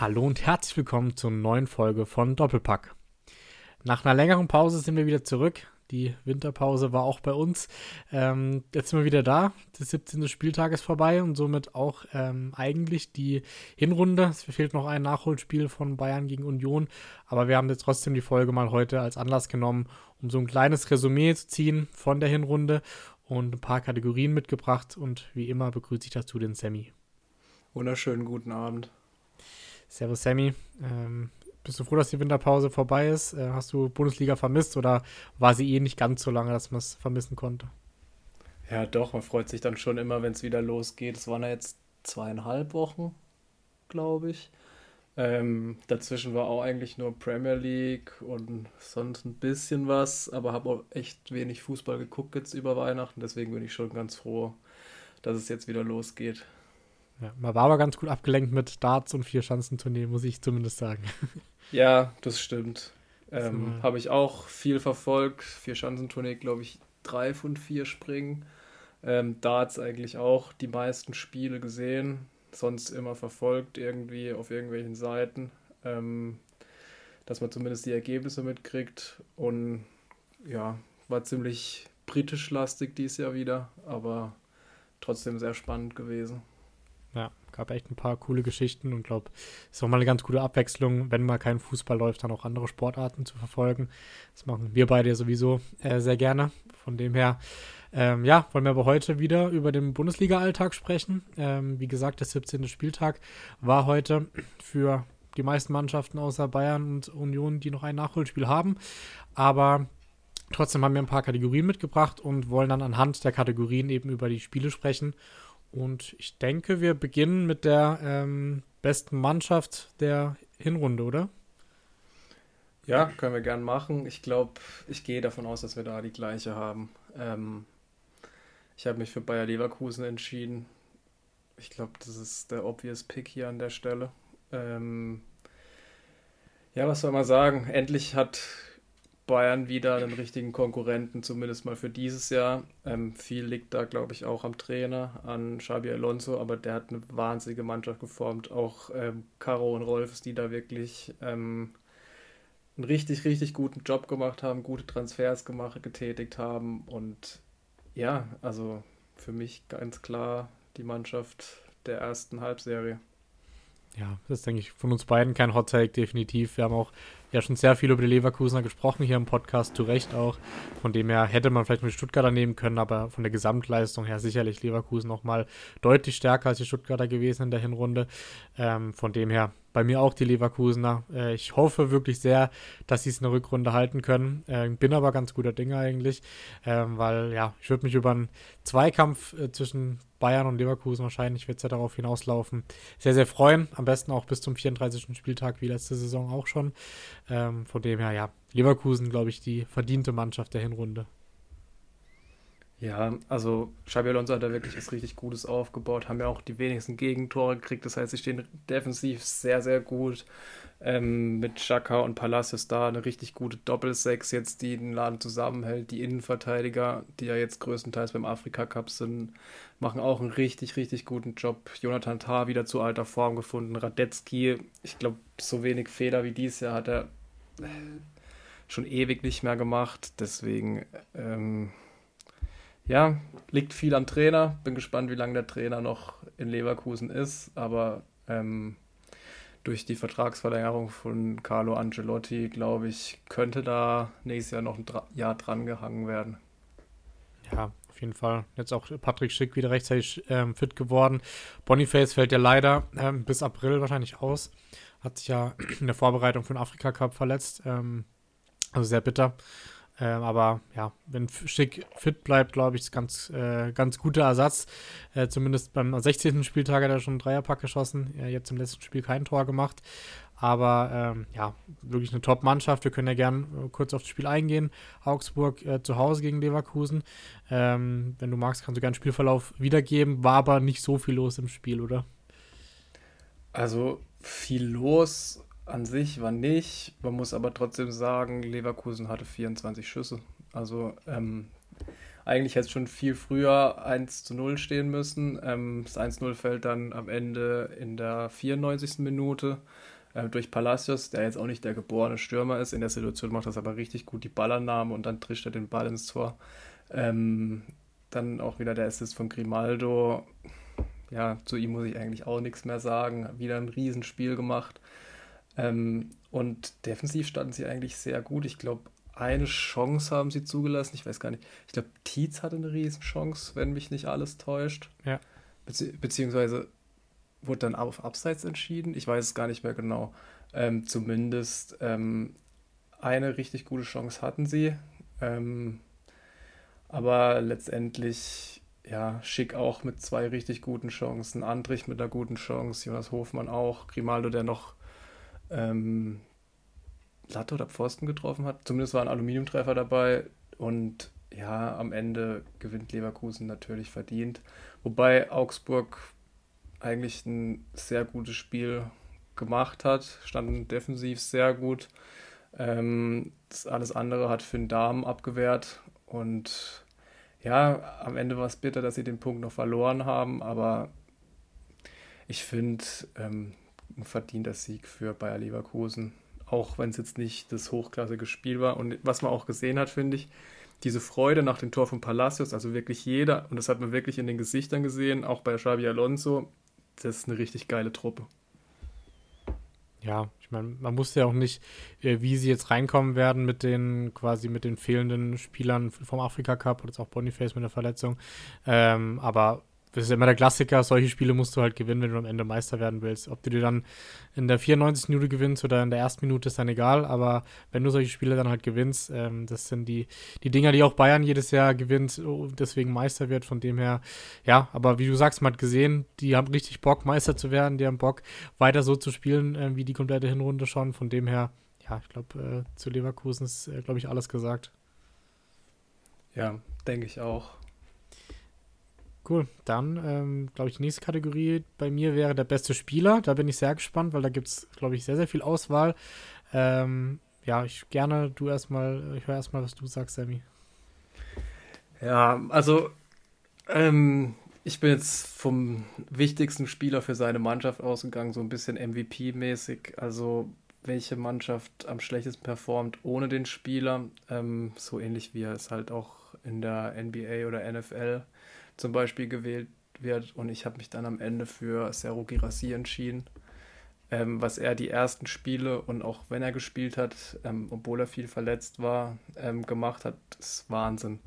Hallo und herzlich willkommen zur neuen Folge von Doppelpack. Nach einer längeren Pause sind wir wieder zurück. Die Winterpause war auch bei uns. Ähm, jetzt sind wir wieder da. Der 17. Spieltag ist vorbei und somit auch ähm, eigentlich die Hinrunde. Es fehlt noch ein Nachholspiel von Bayern gegen Union. Aber wir haben jetzt trotzdem die Folge mal heute als Anlass genommen, um so ein kleines Resümee zu ziehen von der Hinrunde und ein paar Kategorien mitgebracht. Und wie immer begrüße ich dazu den Sammy. Wunderschönen guten Abend. Servus Sammy. Ähm, bist du froh, dass die Winterpause vorbei ist? Äh, hast du Bundesliga vermisst oder war sie eh nicht ganz so lange, dass man es vermissen konnte? Ja, doch, man freut sich dann schon immer, wenn es wieder losgeht. Es waren ja jetzt zweieinhalb Wochen, glaube ich. Ähm, dazwischen war auch eigentlich nur Premier League und sonst ein bisschen was, aber habe auch echt wenig Fußball geguckt jetzt über Weihnachten. Deswegen bin ich schon ganz froh, dass es jetzt wieder losgeht. Ja, man war aber ganz gut abgelenkt mit Darts und Vier-Schanzentournee, muss ich zumindest sagen. Ja, das stimmt. Ähm, Habe ich auch viel verfolgt. Vier-Schanzentournee, glaube ich, drei von vier Springen. Ähm, Darts eigentlich auch die meisten Spiele gesehen. Sonst immer verfolgt irgendwie auf irgendwelchen Seiten. Ähm, dass man zumindest die Ergebnisse mitkriegt. Und ja, war ziemlich britisch lastig dieses Jahr wieder, aber trotzdem sehr spannend gewesen. Ja, gab echt ein paar coole Geschichten und glaube, es ist auch mal eine ganz gute Abwechslung, wenn mal kein Fußball läuft, dann auch andere Sportarten zu verfolgen. Das machen wir beide ja sowieso äh, sehr gerne. Von dem her, ähm, ja, wollen wir aber heute wieder über den Bundesliga-Alltag sprechen. Ähm, wie gesagt, der 17. Spieltag war heute für die meisten Mannschaften außer Bayern und Union, die noch ein Nachholspiel haben. Aber trotzdem haben wir ein paar Kategorien mitgebracht und wollen dann anhand der Kategorien eben über die Spiele sprechen und ich denke, wir beginnen mit der ähm, besten Mannschaft der Hinrunde, oder? Ja, können wir gern machen. Ich glaube, ich gehe davon aus, dass wir da die gleiche haben. Ähm, ich habe mich für Bayer Leverkusen entschieden. Ich glaube, das ist der obvious Pick hier an der Stelle. Ähm, ja, was soll man sagen? Endlich hat Bayern wieder einen richtigen Konkurrenten, zumindest mal für dieses Jahr. Ähm, viel liegt da, glaube ich, auch am Trainer, an Xabi Alonso, aber der hat eine wahnsinnige Mannschaft geformt. Auch ähm, Caro und Rolfs, die da wirklich ähm, einen richtig, richtig guten Job gemacht haben, gute Transfers gemacht, getätigt haben. Und ja, also für mich ganz klar die Mannschaft der ersten Halbserie. Ja, das ist, denke ich, von uns beiden kein Hot Take, definitiv. Wir haben auch ja schon sehr viel über die Leverkusener gesprochen hier im Podcast, zu Recht auch. Von dem her hätte man vielleicht mit Stuttgarter nehmen können, aber von der Gesamtleistung her sicherlich Leverkusen nochmal deutlich stärker als die Stuttgarter gewesen in der Hinrunde. Ähm, von dem her bei mir auch die Leverkusener. Äh, ich hoffe wirklich sehr, dass sie es eine Rückrunde halten können. Äh, bin aber ganz guter Dinge eigentlich, ähm, weil ja, ich würde mich über einen Zweikampf äh, zwischen Bayern und Leverkusen wahrscheinlich wird es ja darauf hinauslaufen. Sehr, sehr freuen. Am besten auch bis zum 34. Spieltag wie letzte Saison auch schon. Ähm, von dem her, ja, Leverkusen, glaube ich, die verdiente Mannschaft der Hinrunde. Ja, also Xabi Alonso hat da wirklich was richtig Gutes aufgebaut, haben ja auch die wenigsten Gegentore gekriegt, das heißt, sie stehen defensiv sehr, sehr gut. Ähm, mit Chaka und Palacios da eine richtig gute Doppelsechs jetzt, die den Laden zusammenhält. Die Innenverteidiger, die ja jetzt größtenteils beim Afrika Cup sind, machen auch einen richtig, richtig guten Job. Jonathan Tah wieder zu alter Form gefunden. Radetzky, ich glaube, so wenig Fehler wie dieses Jahr hat er äh, schon ewig nicht mehr gemacht. Deswegen, ähm, ja, liegt viel am Trainer. Bin gespannt, wie lange der Trainer noch in Leverkusen ist. Aber ähm, durch die Vertragsverlängerung von Carlo Ancelotti, glaube ich, könnte da nächstes Jahr noch ein Jahr dran gehangen werden. Ja, auf jeden Fall. Jetzt auch Patrick Schick wieder rechtzeitig ähm, fit geworden. Boniface fällt ja leider ähm, bis April wahrscheinlich aus. Hat sich ja in der Vorbereitung für den Afrika Cup verletzt. Ähm, also sehr bitter. Ähm, aber ja, wenn Schick fit bleibt, glaube ich, ist ganz, äh, ganz guter Ersatz. Äh, zumindest beim 16. Spieltag hat er schon einen Dreierpack geschossen. Äh, jetzt im letzten Spiel kein Tor gemacht. Aber ähm, ja, wirklich eine Top-Mannschaft. Wir können ja gern äh, kurz auf das Spiel eingehen. Augsburg äh, zu Hause gegen Leverkusen. Ähm, wenn du magst, kannst du gerne Spielverlauf wiedergeben. War aber nicht so viel los im Spiel, oder? Also viel los an sich war nicht. Man muss aber trotzdem sagen, Leverkusen hatte 24 Schüsse. Also ähm, eigentlich hätte es schon viel früher 1 zu 0 stehen müssen. Ähm, das 1-0 fällt dann am Ende in der 94. Minute. äh, durch Palacios, der jetzt auch nicht der geborene Stürmer ist. In der Situation macht das aber richtig gut, die Ballannahme und dann trischt er den Ball ins Tor. Ähm, dann auch wieder der Assist von Grimaldo. Ja, zu ihm muss ich eigentlich auch nichts mehr sagen. Wieder ein Riesenspiel gemacht. Ähm, und defensiv standen sie eigentlich sehr gut. Ich glaube, eine Chance haben sie zugelassen. Ich weiß gar nicht. Ich glaube, Tietz hatte eine Riesenchance, wenn mich nicht alles täuscht. Ja. Bezieh beziehungsweise wurde dann auf Abseits entschieden. Ich weiß es gar nicht mehr genau. Ähm, zumindest ähm, eine richtig gute Chance hatten sie. Ähm, aber letztendlich, ja, Schick auch mit zwei richtig guten Chancen. Andrich mit einer guten Chance. Jonas Hofmann auch. Grimaldo, der noch ähm, Latte oder Pfosten getroffen hat. Zumindest war ein Aluminiumtreffer dabei. Und ja, am Ende gewinnt Leverkusen natürlich verdient. Wobei Augsburg eigentlich ein sehr gutes Spiel gemacht hat, standen defensiv sehr gut. Ähm, alles andere hat Finn Dahm abgewehrt und ja, am Ende war es bitter, dass sie den Punkt noch verloren haben, aber ich finde ähm, ein verdienter Sieg für Bayer Leverkusen, auch wenn es jetzt nicht das hochklassige Spiel war. Und was man auch gesehen hat, finde ich, diese Freude nach dem Tor von Palacios, also wirklich jeder, und das hat man wirklich in den Gesichtern gesehen, auch bei Xabi Alonso, das ist eine richtig geile Truppe. Ja, ich meine, man wusste ja auch nicht, äh, wie sie jetzt reinkommen werden mit den quasi mit den fehlenden Spielern vom Afrika Cup oder jetzt auch Boniface mit der Verletzung. Ähm, aber das ist immer der Klassiker, solche Spiele musst du halt gewinnen, wenn du am Ende Meister werden willst. Ob du dir dann in der 94. Minute gewinnst oder in der ersten Minute ist dann egal, aber wenn du solche Spiele dann halt gewinnst, ähm, das sind die, die Dinger, die auch Bayern jedes Jahr gewinnt, und deswegen Meister wird, von dem her, ja, aber wie du sagst, man hat gesehen, die haben richtig Bock, Meister zu werden, die haben Bock, weiter so zu spielen, äh, wie die komplette Hinrunde schon, von dem her, ja, ich glaube, äh, zu Leverkusen ist, äh, glaube ich, alles gesagt. Ja, denke ich auch. Cool. Dann, ähm, glaube ich, die nächste Kategorie bei mir wäre der beste Spieler. Da bin ich sehr gespannt, weil da gibt es, glaube ich, sehr, sehr viel Auswahl. Ähm, ja, ich gerne, du erstmal, ich höre erstmal, was du sagst, Sammy. Ja, also ähm, ich bin jetzt vom wichtigsten Spieler für seine Mannschaft ausgegangen, so ein bisschen MVP-mäßig. Also welche Mannschaft am schlechtesten performt ohne den Spieler. Ähm, so ähnlich wie er es halt auch in der NBA oder NFL zum Beispiel gewählt wird. Und ich habe mich dann am Ende für Seru Girassi entschieden. Ähm, was er die ersten Spiele und auch wenn er gespielt hat, ähm, obwohl er viel verletzt war, ähm, gemacht hat, ist Wahnsinn.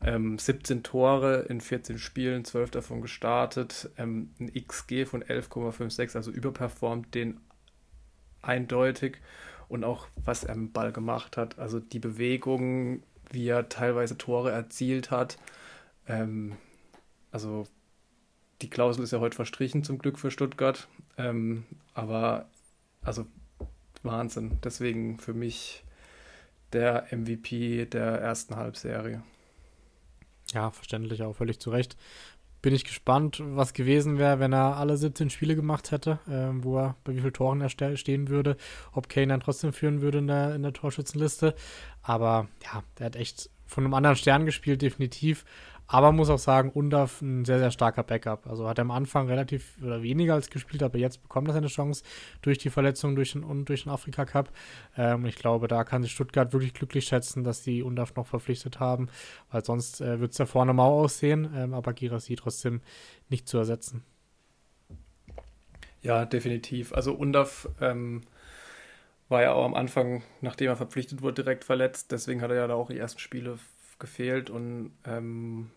17 ähm, Tore in 14 Spielen, 12 davon gestartet, ähm, ein XG von 11,56, also überperformt den eindeutig und auch was er im Ball gemacht hat, also die Bewegungen, wie er teilweise Tore erzielt hat, ähm, also die Klausel ist ja heute verstrichen, zum Glück für Stuttgart. Ähm, aber also Wahnsinn. Deswegen für mich der MVP der ersten Halbserie. Ja, verständlich auch, völlig zu Recht. Bin ich gespannt, was gewesen wäre, wenn er alle 17 Spiele gemacht hätte, ähm, wo er bei wie vielen Toren er stehen würde, ob Kane dann trotzdem führen würde in der, in der Torschützenliste. Aber ja, der hat echt von einem anderen Stern gespielt, definitiv. Aber muss auch sagen, Undaf ein sehr, sehr starker Backup. Also hat er am Anfang relativ oder weniger als gespielt, aber jetzt bekommt er seine Chance durch die Verletzung durch den, und durch den Afrika Cup. Ähm, ich glaube, da kann sich Stuttgart wirklich glücklich schätzen, dass die Undaf noch verpflichtet haben, weil sonst äh, wird es ja vorne mau aussehen, ähm, aber Girassi trotzdem nicht zu ersetzen. Ja, definitiv. Also Undaf ähm, war ja auch am Anfang, nachdem er verpflichtet wurde, direkt verletzt. Deswegen hat er ja da auch die ersten Spiele gefehlt und ähm,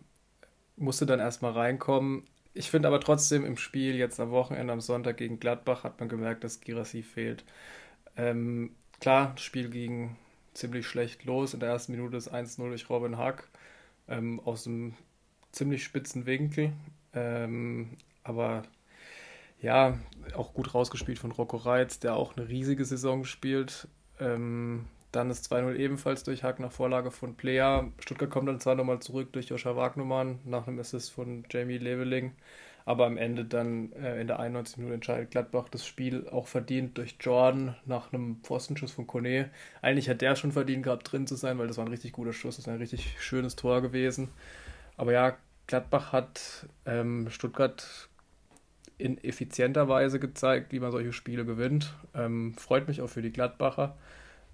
musste dann erstmal reinkommen. Ich finde aber trotzdem im Spiel jetzt am Wochenende, am Sonntag gegen Gladbach, hat man gemerkt, dass Girassi fehlt. Ähm, klar, das Spiel ging ziemlich schlecht los. In der ersten Minute ist 1-0 durch Robin Hack ähm, aus einem ziemlich spitzen Winkel. Ähm, aber ja, auch gut rausgespielt von Rocco Reitz, der auch eine riesige Saison spielt. Ähm, dann ist 2-0 ebenfalls durch Hack nach Vorlage von Plea. Stuttgart kommt dann zwar nochmal zurück durch Joscha Wagnumann nach einem Assist von Jamie Leveling. Aber am Ende dann äh, in der 91 Minute entscheidet Gladbach das Spiel auch verdient durch Jordan nach einem Pfostenschuss von Kone. Eigentlich hat der schon verdient gehabt, drin zu sein, weil das war ein richtig guter Schuss, das ist ein richtig schönes Tor gewesen. Aber ja, Gladbach hat ähm, Stuttgart in effizienter Weise gezeigt, wie man solche Spiele gewinnt. Ähm, freut mich auch für die Gladbacher,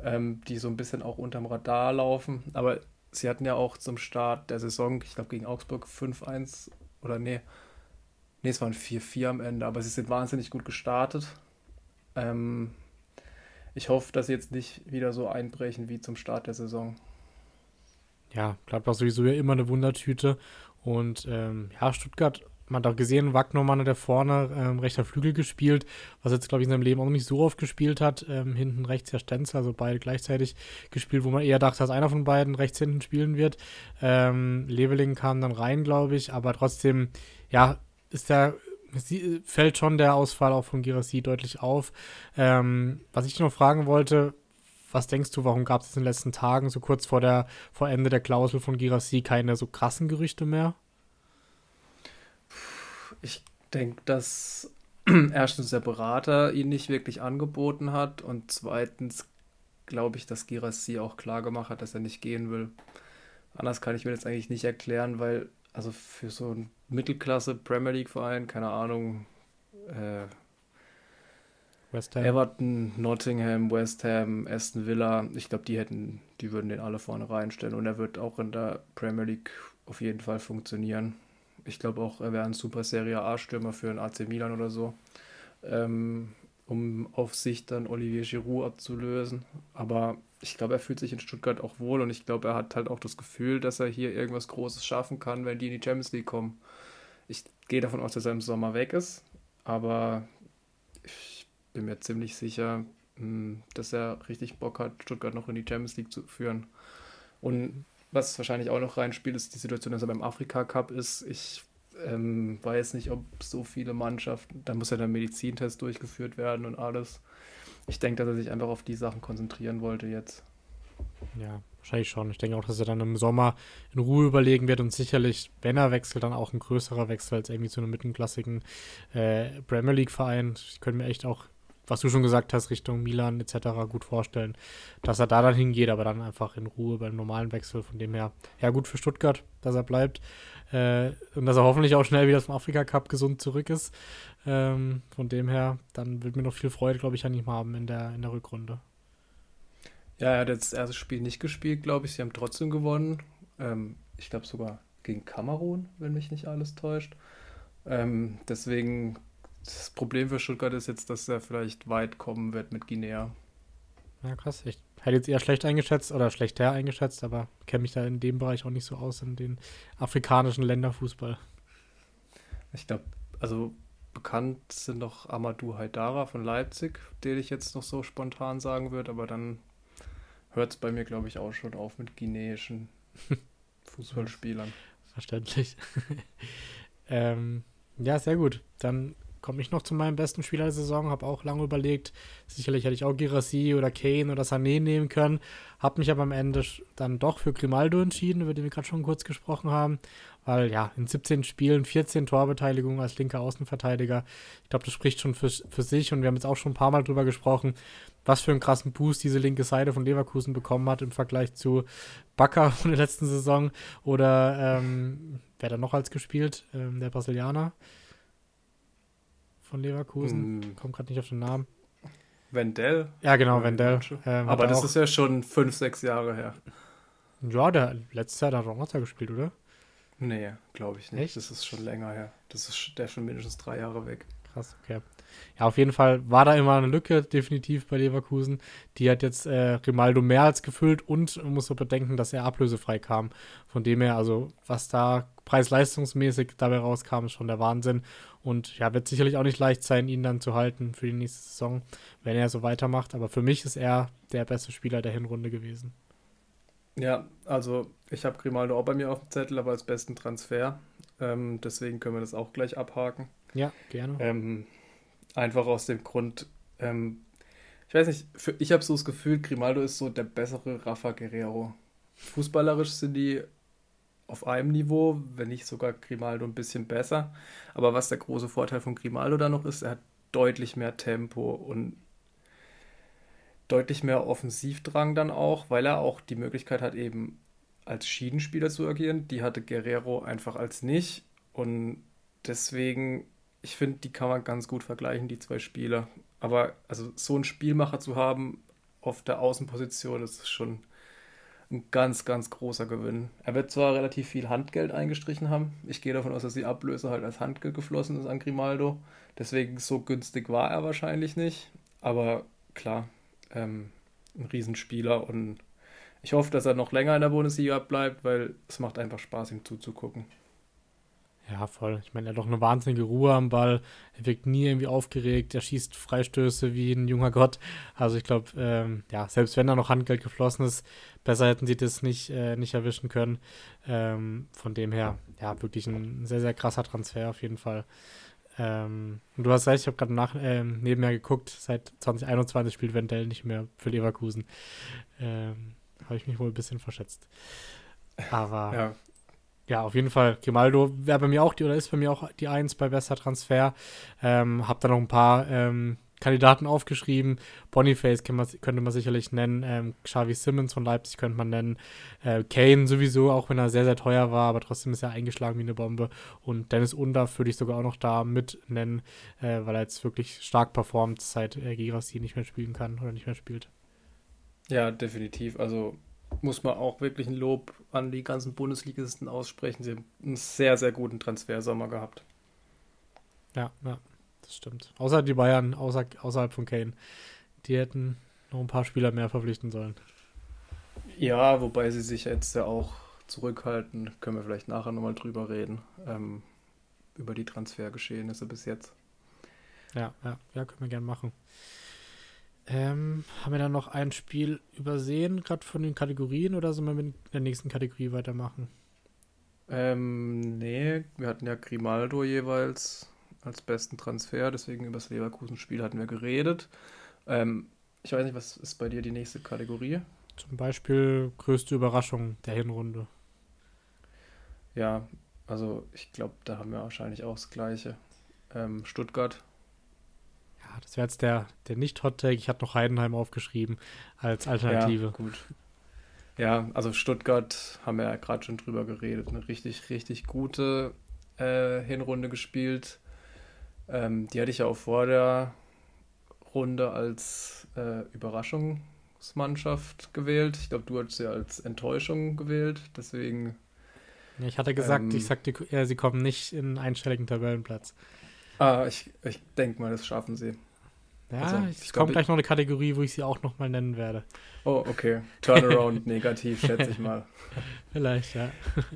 ähm, die so ein bisschen auch unterm Radar laufen. Aber sie hatten ja auch zum Start der Saison, ich glaube gegen Augsburg 5-1 oder nee, nee, es waren 4-4 am Ende, aber sie sind wahnsinnig gut gestartet. Ähm, ich hoffe, dass sie jetzt nicht wieder so einbrechen wie zum Start der Saison. Ja, Gladbach sowieso ja immer eine Wundertüte. Und ähm, ja, Stuttgart man hat auch gesehen, Wagnermann hat da vorne ähm, rechter Flügel gespielt, was jetzt, glaube ich, in seinem Leben auch nicht so oft gespielt hat. Ähm, hinten rechts der Stenzel, also beide gleichzeitig gespielt, wo man eher dachte, dass einer von beiden rechts hinten spielen wird. Ähm, Leveling kam dann rein, glaube ich, aber trotzdem, ja, ist der fällt schon der Ausfall auch von Girassi deutlich auf. Ähm, was ich noch fragen wollte, was denkst du, warum gab es in den letzten Tagen, so kurz vor, der, vor Ende der Klausel von Girassi, keine so krassen Gerüchte mehr? Ich denke, dass erstens der Berater ihn nicht wirklich angeboten hat und zweitens glaube ich, dass Girassi auch klar gemacht hat, dass er nicht gehen will. Anders kann ich mir das eigentlich nicht erklären, weil also für so einen Mittelklasse Premier League Verein, keine Ahnung, äh, West Ham. Everton, Nottingham, West Ham, Aston Villa, ich glaube, die hätten, die würden den alle vorne reinstellen und er wird auch in der Premier League auf jeden Fall funktionieren. Ich glaube auch, er wäre ein super Serie A-Stürmer für ein AC Milan oder so. Ähm, um auf sich dann Olivier Giroud abzulösen. Aber ich glaube, er fühlt sich in Stuttgart auch wohl und ich glaube, er hat halt auch das Gefühl, dass er hier irgendwas Großes schaffen kann, wenn die in die Champions League kommen. Ich gehe davon aus, dass er im Sommer weg ist, aber ich bin mir ziemlich sicher, hm, dass er richtig Bock hat, Stuttgart noch in die Champions League zu führen. Und was wahrscheinlich auch noch reinspielt, ist die Situation, dass er beim Afrika Cup ist. Ich ähm, weiß nicht, ob so viele Mannschaften, da muss ja der Medizintest durchgeführt werden und alles. Ich denke, dass er sich einfach auf die Sachen konzentrieren wollte jetzt. Ja, wahrscheinlich schon. Ich denke auch, dass er dann im Sommer in Ruhe überlegen wird und sicherlich, wenn er wechselt, dann auch ein größerer Wechsel als irgendwie zu einem mittelklassigen äh, Premier League-Verein. Ich könnte mir echt auch was du schon gesagt hast, Richtung Milan etc. gut vorstellen, dass er da dann hingeht, aber dann einfach in Ruhe beim normalen Wechsel. Von dem her, ja, gut für Stuttgart, dass er bleibt. Äh, und dass er hoffentlich auch schnell wieder zum Afrika Cup gesund zurück ist. Ähm, von dem her, dann wird mir noch viel Freude, glaube ich, an ihm haben in der, in der Rückrunde. Ja, er hat jetzt das erste Spiel nicht gespielt, glaube ich. Sie haben trotzdem gewonnen. Ähm, ich glaube sogar gegen Kamerun, wenn mich nicht alles täuscht. Ähm, deswegen das Problem für Stuttgart ist jetzt, dass er vielleicht weit kommen wird mit Guinea. Ja, krass. Ich hätte jetzt eher schlecht eingeschätzt oder schlechter eingeschätzt, aber kenne mich da in dem Bereich auch nicht so aus, in den afrikanischen Länderfußball. Ich glaube, also bekannt sind noch Amadou Haidara von Leipzig, den ich jetzt noch so spontan sagen würde, aber dann hört es bei mir, glaube ich, auch schon auf mit guineischen Fußballspielern. Verständlich. ähm, ja, sehr gut. Dann komme ich noch zu meinem besten Spieler der Saison, habe auch lange überlegt. Sicherlich hätte ich auch Girassi oder Kane oder Sané nehmen können, habe mich aber am Ende dann doch für Grimaldo entschieden, über den wir gerade schon kurz gesprochen haben, weil ja, in 17 Spielen 14 Torbeteiligungen als linker Außenverteidiger. Ich glaube, das spricht schon für, für sich und wir haben jetzt auch schon ein paar Mal drüber gesprochen, was für einen krassen Boost diese linke Seite von Leverkusen bekommen hat im Vergleich zu Bakker von der letzten Saison oder ähm, wer da noch als gespielt? Ähm, der Brasilianer von Leverkusen. Hm. Kommt gerade nicht auf den Namen. Wendell? Ja, genau, Wendell. Ähm, Aber das ist ja schon fünf, sechs Jahre her. Ja, der letztes Jahr hat er auch gespielt, oder? Nee, glaube ich nicht. Echt? Das ist schon länger her. Das ist der ist schon mindestens drei Jahre weg. Krass, okay. Ja, auf jeden Fall war da immer eine Lücke, definitiv bei Leverkusen. Die hat jetzt äh, Rimaldo mehr als gefüllt und man muss auch bedenken, dass er ablösefrei kam. Von dem her, also was da preis-leistungsmäßig dabei rauskam, ist schon der Wahnsinn. Und ja, wird sicherlich auch nicht leicht sein, ihn dann zu halten für die nächste Saison, wenn er so weitermacht. Aber für mich ist er der beste Spieler der Hinrunde gewesen. Ja, also ich habe Grimaldo auch bei mir auf dem Zettel, aber als besten Transfer. Ähm, deswegen können wir das auch gleich abhaken. Ja, gerne. Ähm, einfach aus dem Grund, ähm, ich weiß nicht, für, ich habe so das Gefühl, Grimaldo ist so der bessere Rafa Guerrero. Fußballerisch sind die auf einem Niveau, wenn nicht sogar Grimaldo ein bisschen besser. Aber was der große Vorteil von Grimaldo da noch ist, er hat deutlich mehr Tempo und deutlich mehr Offensivdrang dann auch, weil er auch die Möglichkeit hat, eben als Schiedenspieler zu agieren. Die hatte Guerrero einfach als nicht. Und deswegen ich finde, die kann man ganz gut vergleichen, die zwei Spieler. Aber also so einen Spielmacher zu haben auf der Außenposition, das ist schon ein ganz, ganz großer Gewinn. Er wird zwar relativ viel Handgeld eingestrichen haben. Ich gehe davon aus, dass die Ablöse halt als Handgeld geflossen ist an Grimaldo. Deswegen so günstig war er wahrscheinlich nicht. Aber klar, ähm, ein Riesenspieler und ich hoffe, dass er noch länger in der Bundesliga bleibt, weil es macht einfach Spaß, ihm zuzugucken. Ja, voll. Ich meine, er hat doch eine wahnsinnige Ruhe am Ball. Er wirkt nie irgendwie aufgeregt. Er schießt Freistöße wie ein junger Gott. Also ich glaube, ähm, ja, selbst wenn da noch Handgeld geflossen ist, besser hätten sie das nicht, äh, nicht erwischen können. Ähm, von dem her, ja, wirklich ein sehr, sehr krasser Transfer auf jeden Fall. Ähm, und du hast recht, ich habe gerade äh, nebenher geguckt, seit 2021 spielt Wendell nicht mehr für Leverkusen. Ähm, Habe ich mich wohl ein bisschen verschätzt. Aber ja, ja, auf jeden Fall. Grimaldo wäre bei mir auch die oder ist bei mir auch die Eins bei besser Transfer. Ähm, hab da noch ein paar ähm, Kandidaten aufgeschrieben. Boniface man, könnte man sicherlich nennen. Ähm, Xavi Simmons von Leipzig könnte man nennen. Äh, Kane sowieso, auch wenn er sehr, sehr teuer war, aber trotzdem ist er eingeschlagen wie eine Bombe. Und Dennis Undaff würde ich sogar auch noch da mit nennen, äh, weil er jetzt wirklich stark performt, seit äh, Girassi nicht mehr spielen kann oder nicht mehr spielt. Ja, definitiv. Also muss man auch wirklich ein Lob an die ganzen Bundesligisten aussprechen. Sie haben einen sehr, sehr guten Transfersommer gehabt. Ja, ja, das stimmt. Außer die Bayern, außer, außerhalb von Kane. Die hätten noch ein paar Spieler mehr verpflichten sollen. Ja, wobei sie sich jetzt ja auch zurückhalten. Können wir vielleicht nachher nochmal drüber reden. Ähm, über die Transfergeschehnisse bis jetzt. Ja, ja, ja, können wir gerne machen. Ähm, haben wir dann noch ein Spiel übersehen, gerade von den Kategorien, oder sollen wir mit der nächsten Kategorie weitermachen? Ähm, nee, wir hatten ja Grimaldo jeweils als besten Transfer, deswegen über das Leverkusen-Spiel hatten wir geredet. Ähm, ich weiß nicht, was ist bei dir die nächste Kategorie? Zum Beispiel größte Überraschung der Hinrunde. Ja, also ich glaube, da haben wir wahrscheinlich auch das Gleiche. Ähm, Stuttgart das wäre jetzt der, der Nicht-Hot-Take. Ich hatte noch Heidenheim aufgeschrieben als Alternative. Ja, gut. Ja, also Stuttgart haben wir ja gerade schon drüber geredet. Eine richtig, richtig gute äh, Hinrunde gespielt. Ähm, die hatte ich ja auch vor der Runde als äh, Überraschungsmannschaft gewählt. Ich glaube, du hast sie als Enttäuschung gewählt. Deswegen. Ja, ich hatte gesagt, ähm, ich sagte, ja, sie kommen nicht in einen einstelligen Tabellenplatz. Ah, ich, ich denke mal, das schaffen sie. Ja, also, es kommt gleich noch eine Kategorie, wo ich sie auch nochmal nennen werde. Oh, okay. Turnaround negativ, schätze ich mal. Vielleicht, ja.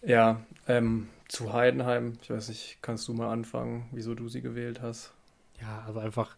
Ja, ähm, zu Heidenheim, ich weiß nicht, kannst du mal anfangen, wieso du sie gewählt hast? Ja, also einfach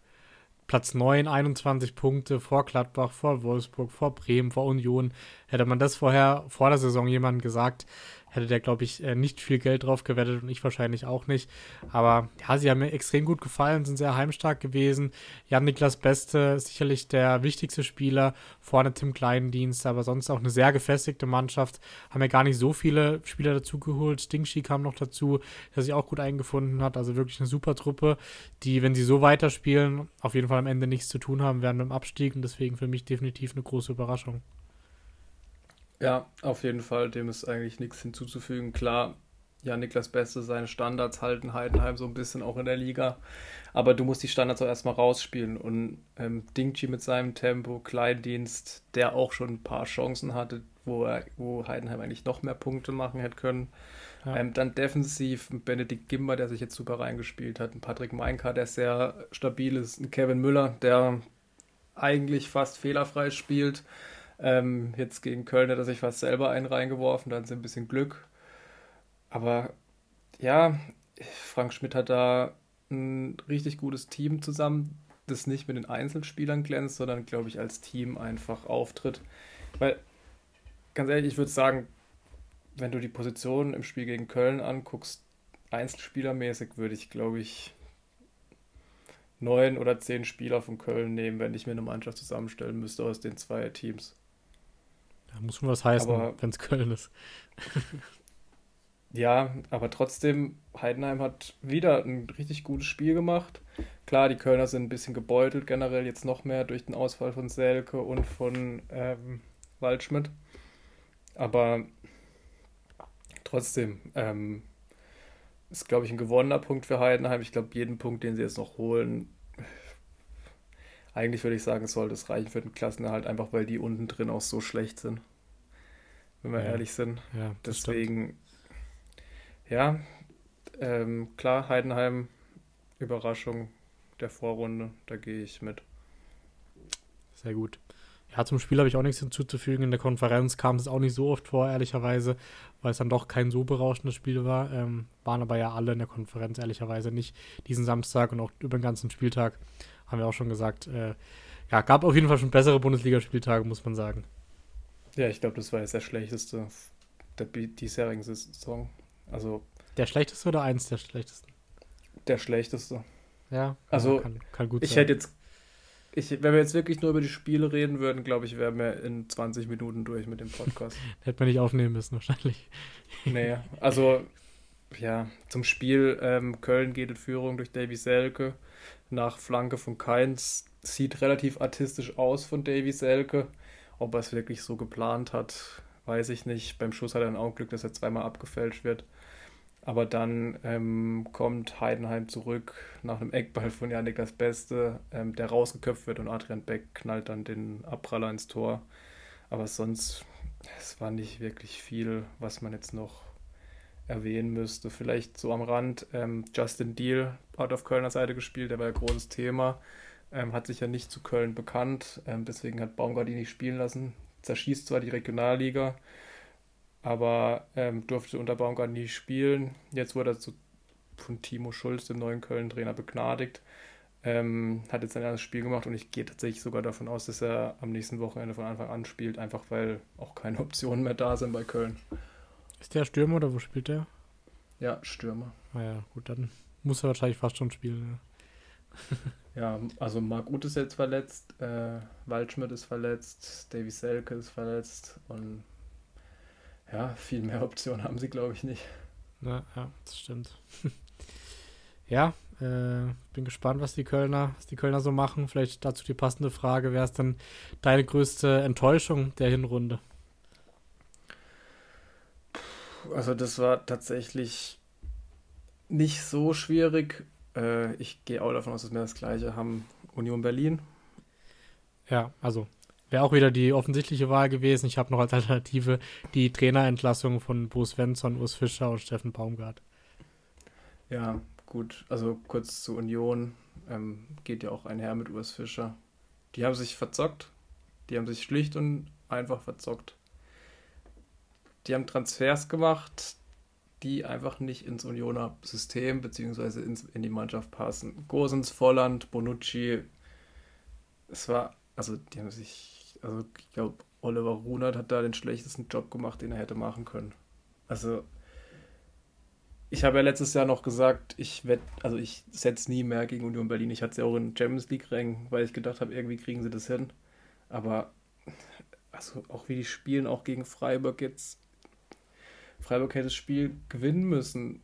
Platz 9, 21 Punkte vor Gladbach, vor Wolfsburg, vor Bremen, vor Union. Hätte man das vorher, vor der Saison jemandem gesagt, hätte der, glaube ich, äh, nicht viel Geld drauf gewettet und ich wahrscheinlich auch nicht. Aber ja, sie haben mir extrem gut gefallen, sind sehr heimstark gewesen. Jan-Niklas Beste, sicherlich der wichtigste Spieler, vorne Tim Kleindienst, aber sonst auch eine sehr gefestigte Mannschaft. Haben ja gar nicht so viele Spieler dazugeholt. Stingshi kam noch dazu, der sich auch gut eingefunden hat. Also wirklich eine super Truppe, die, wenn sie so weiterspielen, auf jeden Fall am Ende nichts zu tun haben werden mit dem Abstieg und deswegen für mich definitiv eine große Überraschung. Ja, auf jeden Fall, dem ist eigentlich nichts hinzuzufügen. Klar, ja, Niklas Beste, seine Standards halten Heidenheim so ein bisschen auch in der Liga. Aber du musst die Standards auch erstmal rausspielen. Und ähm, Dingchi mit seinem Tempo, Kleindienst, der auch schon ein paar Chancen hatte, wo, er, wo Heidenheim eigentlich noch mehr Punkte machen hätte können. Ja. Ähm, dann defensiv ein Benedikt Gimber, der sich jetzt super reingespielt hat, ein Patrick Meinka, der sehr stabil ist, ein Kevin Müller, der eigentlich fast fehlerfrei spielt. Ähm, jetzt gegen Köln hat er sich fast selber einen reingeworfen, da hatten sie ein bisschen Glück. Aber ja, Frank Schmidt hat da ein richtig gutes Team zusammen, das nicht mit den Einzelspielern glänzt, sondern, glaube ich, als Team einfach auftritt. Weil, ganz ehrlich, ich würde sagen, wenn du die Position im Spiel gegen Köln anguckst, einzelspielermäßig würde ich, glaube ich, neun oder zehn Spieler von Köln nehmen, wenn ich mir eine Mannschaft zusammenstellen müsste aus den zwei Teams. Da muss schon was heißen, wenn es Köln ist. ja, aber trotzdem, Heidenheim hat wieder ein richtig gutes Spiel gemacht. Klar, die Kölner sind ein bisschen gebeutelt, generell jetzt noch mehr durch den Ausfall von Selke und von ähm, Waldschmidt. Aber trotzdem, ähm, ist, glaube ich, ein gewonnener Punkt für Heidenheim. Ich glaube, jeden Punkt, den sie jetzt noch holen, eigentlich würde ich sagen, es sollte es reichen für den Klassenerhalt, einfach weil die unten drin auch so schlecht sind. Wenn wir ja. ehrlich sind. Ja, Deswegen, ja, ähm, klar, Heidenheim, Überraschung der Vorrunde, da gehe ich mit. Sehr gut. Ja, zum Spiel habe ich auch nichts hinzuzufügen. In der Konferenz kam es auch nicht so oft vor, ehrlicherweise, weil es dann doch kein so berauschendes Spiel war. Ähm, waren aber ja alle in der Konferenz, ehrlicherweise nicht diesen Samstag und auch über den ganzen Spieltag haben wir auch schon gesagt, äh, ja, gab auf jeden Fall schon bessere Bundesligaspieltage, muss man sagen. Ja, ich glaube, das war jetzt der schlechteste der diesjährigen Saison. Also. Der schlechteste oder eins der schlechtesten? Der schlechteste. Ja, also kann, kann gut ich sein. hätte jetzt, ich, wenn wir jetzt wirklich nur über die Spiele reden würden, glaube ich, wären wir in 20 Minuten durch mit dem Podcast. Hätte man nicht aufnehmen müssen, wahrscheinlich. Nee, also, ja, zum Spiel, ähm, Köln geht in Führung durch Davy Selke nach Flanke von Keins. Sieht relativ artistisch aus von Davy Selke. Ob er es wirklich so geplant hat, weiß ich nicht. Beim Schuss hat er ein Augenglück, dass er zweimal abgefälscht wird. Aber dann ähm, kommt Heidenheim zurück nach einem Eckball von Janik das Beste, ähm, der rausgeköpft wird und Adrian Beck knallt dann den Abpraller ins Tor. Aber sonst, es war nicht wirklich viel, was man jetzt noch erwähnen müsste. Vielleicht so am Rand, ähm, Justin Deal hat auf Kölner Seite gespielt, der war ein großes Thema. Ähm, hat sich ja nicht zu Köln bekannt, ähm, deswegen hat Baumgart ihn nicht spielen lassen. Zerschießt zwar die Regionalliga, aber ähm, durfte unter Baumgart nie spielen. Jetzt wurde er zu, von Timo Schulz, dem neuen Köln-Trainer, begnadigt. Ähm, hat jetzt ein erstes Spiel gemacht und ich gehe tatsächlich sogar davon aus, dass er am nächsten Wochenende von Anfang an spielt, einfach weil auch keine Optionen mehr da sind bei Köln. Ist der Stürmer oder wo spielt der? Ja, Stürmer. Ah ja, gut, dann muss er wahrscheinlich fast schon spielen. Ja, ja also Marc Uth ist jetzt verletzt, äh, Waldschmidt ist verletzt, Davy Selke ist verletzt und ja, viel mehr Optionen haben sie, glaube ich, nicht. Ja, ja, das stimmt. ja, äh, bin gespannt, was die Kölner, was die Kölner so machen. Vielleicht dazu die passende Frage: Wer ist denn deine größte Enttäuschung der Hinrunde? Also das war tatsächlich nicht so schwierig. Äh, ich gehe auch davon aus, dass wir das gleiche haben. Union Berlin. Ja, also wäre auch wieder die offensichtliche Wahl gewesen. Ich habe noch als Alternative die Trainerentlassung von Bo Svensson, Urs Fischer und Steffen Baumgart. Ja, gut. Also kurz zu Union. Ähm, geht ja auch einher mit Urs Fischer. Die haben sich verzockt. Die haben sich schlicht und einfach verzockt die haben Transfers gemacht, die einfach nicht ins Unioner System bzw. in die Mannschaft passen. Gosens, Volland, Bonucci, es war, also die haben sich, also ich glaube, Oliver Runert hat da den schlechtesten Job gemacht, den er hätte machen können. Also ich habe ja letztes Jahr noch gesagt, ich wett, also ich setze nie mehr gegen Union Berlin. Ich hatte sie auch in Champions League Rängen, weil ich gedacht habe, irgendwie kriegen sie das hin. Aber also auch wie die spielen, auch gegen Freiburg jetzt, Freiburg hätte das Spiel gewinnen müssen.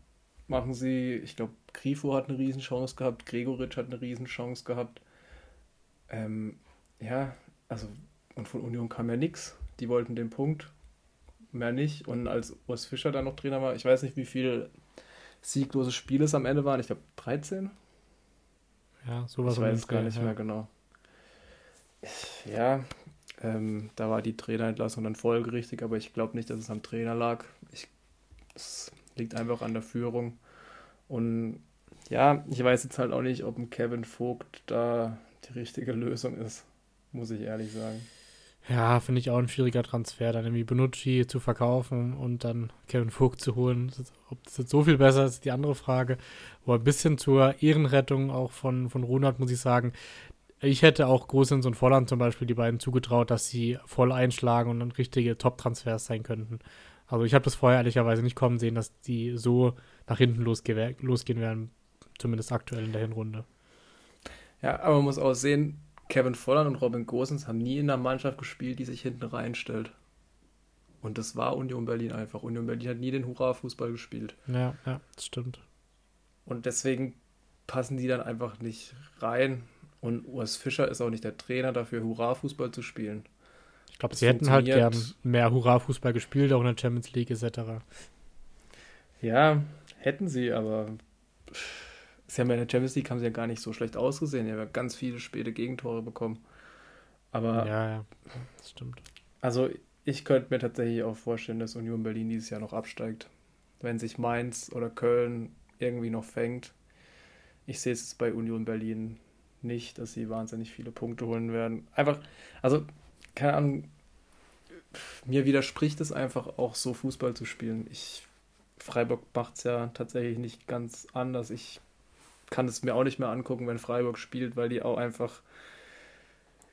Machen sie, ich glaube, Grifo hat eine Riesenchance gehabt, Gregoritsch hat eine Riesenchance gehabt. Ähm, ja, also, und von Union kam ja nichts. Die wollten den Punkt, mehr nicht. Und als Urs Fischer dann noch Trainer war, ich weiß nicht, wie viele sieglose Spiele es am Ende waren. Ich glaube, 13? Ja, sowas. Ich weiß es gar nicht ja. mehr genau. Ja, ähm, da war die Trainerentlassung dann folgerichtig, aber ich glaube nicht, dass es am Trainer lag. Es liegt einfach an der Führung. Und ja, ich weiß jetzt halt auch nicht, ob ein Kevin Vogt da die richtige Lösung ist, muss ich ehrlich sagen. Ja, finde ich auch ein schwieriger Transfer, dann irgendwie Benucci zu verkaufen und dann Kevin Vogt zu holen. Ob das jetzt so viel besser ist, ist die andere Frage. Aber ein bisschen zur Ehrenrettung auch von, von Ronald muss ich sagen, ich hätte auch Großins und Volland zum Beispiel die beiden zugetraut, dass sie voll einschlagen und dann richtige Top-Transfers sein könnten. Also ich habe das vorher ehrlicherweise nicht kommen sehen, dass die so nach hinten losge losgehen werden, zumindest aktuell in der Hinrunde. Ja, aber man muss auch sehen, Kevin Volland und Robin Gosens haben nie in einer Mannschaft gespielt, die sich hinten reinstellt. Und das war Union Berlin einfach. Union Berlin hat nie den Hurra-Fußball gespielt. Ja, ja, das stimmt. Und deswegen passen die dann einfach nicht rein. Und Urs Fischer ist auch nicht der Trainer dafür, Hurra-Fußball zu spielen. Ich glaube, sie hätten halt gern mehr Hurra-Fußball gespielt, auch in der Champions League etc. Ja, hätten sie, aber sie haben ja in der Champions League haben sie ja gar nicht so schlecht ausgesehen. Die haben ja ganz viele späte Gegentore bekommen. Aber. Ja, ja, das stimmt. Also, ich könnte mir tatsächlich auch vorstellen, dass Union Berlin dieses Jahr noch absteigt. Wenn sich Mainz oder Köln irgendwie noch fängt. Ich sehe es bei Union Berlin nicht, dass sie wahnsinnig viele Punkte holen werden. Einfach, also, keine Ahnung, mir widerspricht es einfach auch so Fußball zu spielen. Ich, Freiburg macht es ja tatsächlich nicht ganz anders. Ich kann es mir auch nicht mehr angucken, wenn Freiburg spielt, weil die auch einfach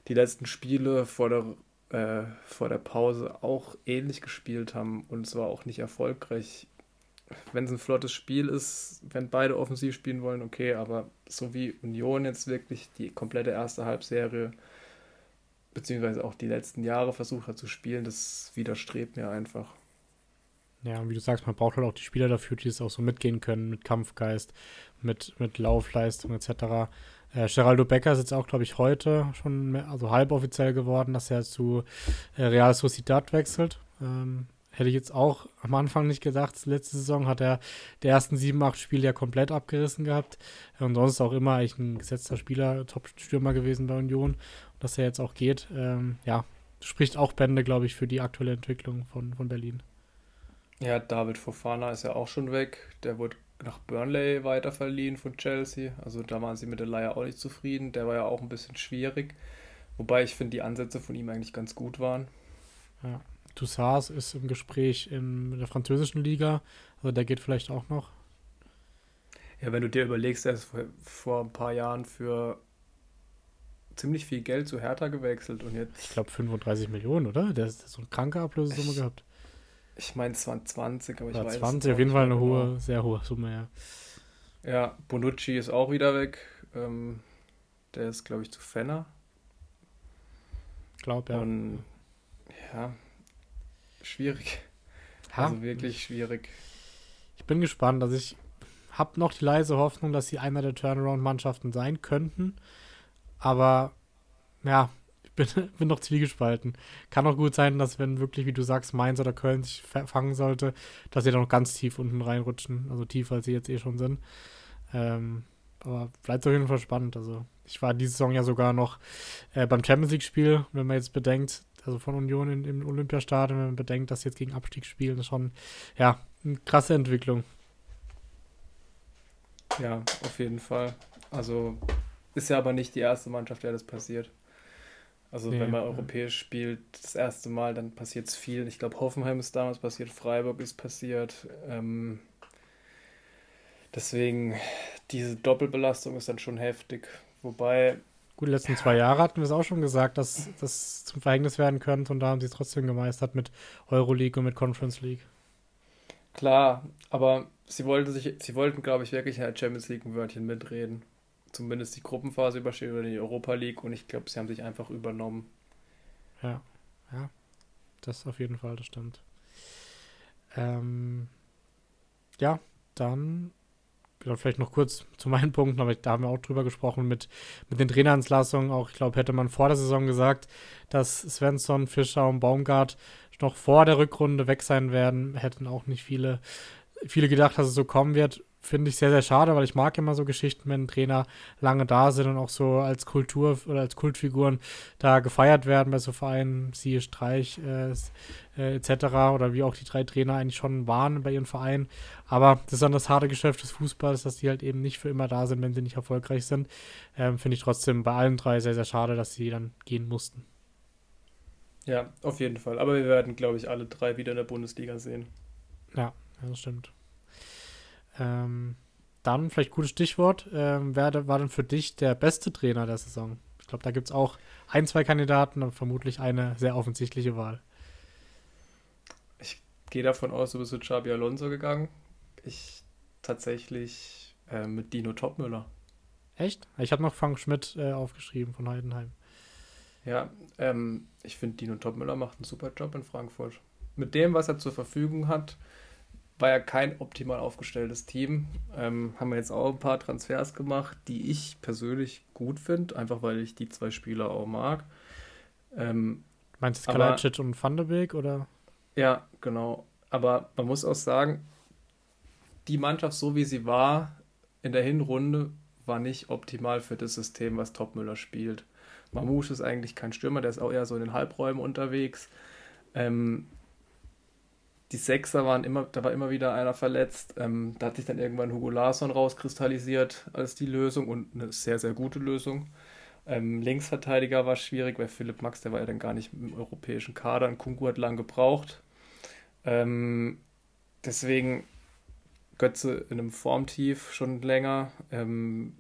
die letzten Spiele vor der, äh, vor der Pause auch ähnlich gespielt haben und es war auch nicht erfolgreich. Wenn es ein flottes Spiel ist, wenn beide offensiv spielen wollen, okay, aber so wie Union jetzt wirklich die komplette erste Halbserie beziehungsweise auch die letzten Jahre versucht hat zu spielen, das widerstrebt mir einfach. Ja, und wie du sagst, man braucht halt auch die Spieler dafür, die es auch so mitgehen können, mit Kampfgeist, mit, mit Laufleistung etc. Äh, Geraldo Becker ist jetzt auch, glaube ich, heute schon mehr, also halboffiziell geworden, dass er zu äh, Real Sociedad wechselt. Ähm, hätte ich jetzt auch am Anfang nicht gedacht. Letzte Saison hat er die ersten sieben, acht Spiele ja komplett abgerissen gehabt. Und sonst auch immer eigentlich ein gesetzter Spieler, Top-Stürmer gewesen bei Union. Und dass er jetzt auch geht, ähm, ja, spricht auch Bände, glaube ich, für die aktuelle Entwicklung von, von Berlin. Ja, David Fofana ist ja auch schon weg. Der wurde nach Burnley weiterverliehen von Chelsea. Also da waren sie mit der Leier auch nicht zufrieden. Der war ja auch ein bisschen schwierig. Wobei ich finde, die Ansätze von ihm eigentlich ganz gut waren. Ja. Toussaint ist im Gespräch in der französischen Liga. Also der geht vielleicht auch noch. Ja, wenn du dir überlegst, er ist vor, vor ein paar Jahren für ziemlich viel Geld zu Hertha gewechselt und jetzt. Ich glaube 35 Millionen, oder? Der ist so eine kranke Ablösesumme gehabt. Ich meine, es waren 20, aber ich ja, weiß 20, auf jeden Fall eine genau. hohe, sehr hohe Summe, ja. Ja, Bonucci ist auch wieder weg. Ähm, der ist, glaube ich, zu Fenner. Glaub, ja. Und ja, schwierig. Ha? Also wirklich schwierig. Ich bin gespannt. Also ich habe noch die leise Hoffnung, dass sie einer der Turnaround-Mannschaften sein könnten. Aber ja, bin, bin noch zwiegespalten. Kann auch gut sein, dass wenn wirklich, wie du sagst, Mainz oder Köln sich fangen sollte, dass sie dann noch ganz tief unten reinrutschen. Also tiefer, als sie jetzt eh schon sind. Ähm, aber bleibt auf jeden Fall spannend. Also ich war diese Saison ja sogar noch äh, beim Champions League-Spiel, wenn man jetzt bedenkt, also von Union in, im Olympiastadion, wenn man bedenkt, dass sie jetzt gegen Abstieg spielen, ist schon, ja, eine krasse Entwicklung. Ja, auf jeden Fall. Also ist ja aber nicht die erste Mannschaft, der das passiert. Also nee, wenn man europäisch spielt, das erste Mal, dann passiert es viel. Ich glaube, Hoffenheim ist damals passiert, Freiburg ist passiert. Ähm, deswegen, diese Doppelbelastung ist dann schon heftig. Wobei. Gut, die letzten zwei Jahre hatten wir es auch schon gesagt, dass das zum Verhängnis werden könnte und da haben sie es trotzdem gemeistert mit Euroleague und mit Conference League. Klar, aber sie, wollte sich, sie wollten, glaube ich, wirklich in der Champions League ein Wörtchen mitreden zumindest die Gruppenphase überstehen oder die Europa League und ich glaube, sie haben sich einfach übernommen. Ja, ja, das auf jeden Fall, das stimmt. Ähm, ja, dann genau, vielleicht noch kurz zu meinen Punkten, aber da haben wir auch drüber gesprochen mit, mit den Trainerentlassungen. Auch ich glaube, hätte man vor der Saison gesagt, dass Svensson, Fischer und Baumgart noch vor der Rückrunde weg sein werden, hätten auch nicht viele, viele gedacht, dass es so kommen wird finde ich sehr, sehr schade, weil ich mag immer so Geschichten, wenn Trainer lange da sind und auch so als Kultur oder als Kultfiguren da gefeiert werden bei so Vereinen, siehe Streich äh, äh, etc. oder wie auch die drei Trainer eigentlich schon waren bei ihren Vereinen. Aber das ist dann das harte Geschäft des Fußballs, dass die halt eben nicht für immer da sind, wenn sie nicht erfolgreich sind. Ähm, finde ich trotzdem bei allen drei sehr, sehr schade, dass sie dann gehen mussten. Ja, auf jeden Fall. Aber wir werden, glaube ich, alle drei wieder in der Bundesliga sehen. Ja, das stimmt. Ähm, dann vielleicht gutes Stichwort. Ähm, wer war denn für dich der beste Trainer der Saison? Ich glaube, da gibt es auch ein, zwei Kandidaten und vermutlich eine sehr offensichtliche Wahl. Ich gehe davon aus, du bist mit Xabi Alonso gegangen. Ich tatsächlich äh, mit Dino Topmüller. Echt? Ich habe noch Frank Schmidt äh, aufgeschrieben von Heidenheim. Ja, ähm, ich finde, Dino Topmüller macht einen super Job in Frankfurt. Mit dem, was er zur Verfügung hat, war ja kein optimal aufgestelltes Team. Ähm, haben wir jetzt auch ein paar Transfers gemacht, die ich persönlich gut finde, einfach weil ich die zwei Spieler auch mag. Ähm, Meinst du Kalajdzic und Van de Beek, oder? Ja, genau. Aber man muss auch sagen, die Mannschaft, so wie sie war, in der Hinrunde, war nicht optimal für das System, was Topmüller spielt. Mamouche ist eigentlich kein Stürmer, der ist auch eher so in den Halbräumen unterwegs. Ähm, die Sechser waren immer, da war immer wieder einer verletzt. Ähm, da hat sich dann irgendwann Hugo Larsson rauskristallisiert als die Lösung und eine sehr, sehr gute Lösung. Ähm, Linksverteidiger war schwierig, weil Philipp Max, der war ja dann gar nicht im europäischen Kader und Kunku hat lang gebraucht. Ähm, deswegen Götze in einem Formtief schon länger. Ähm,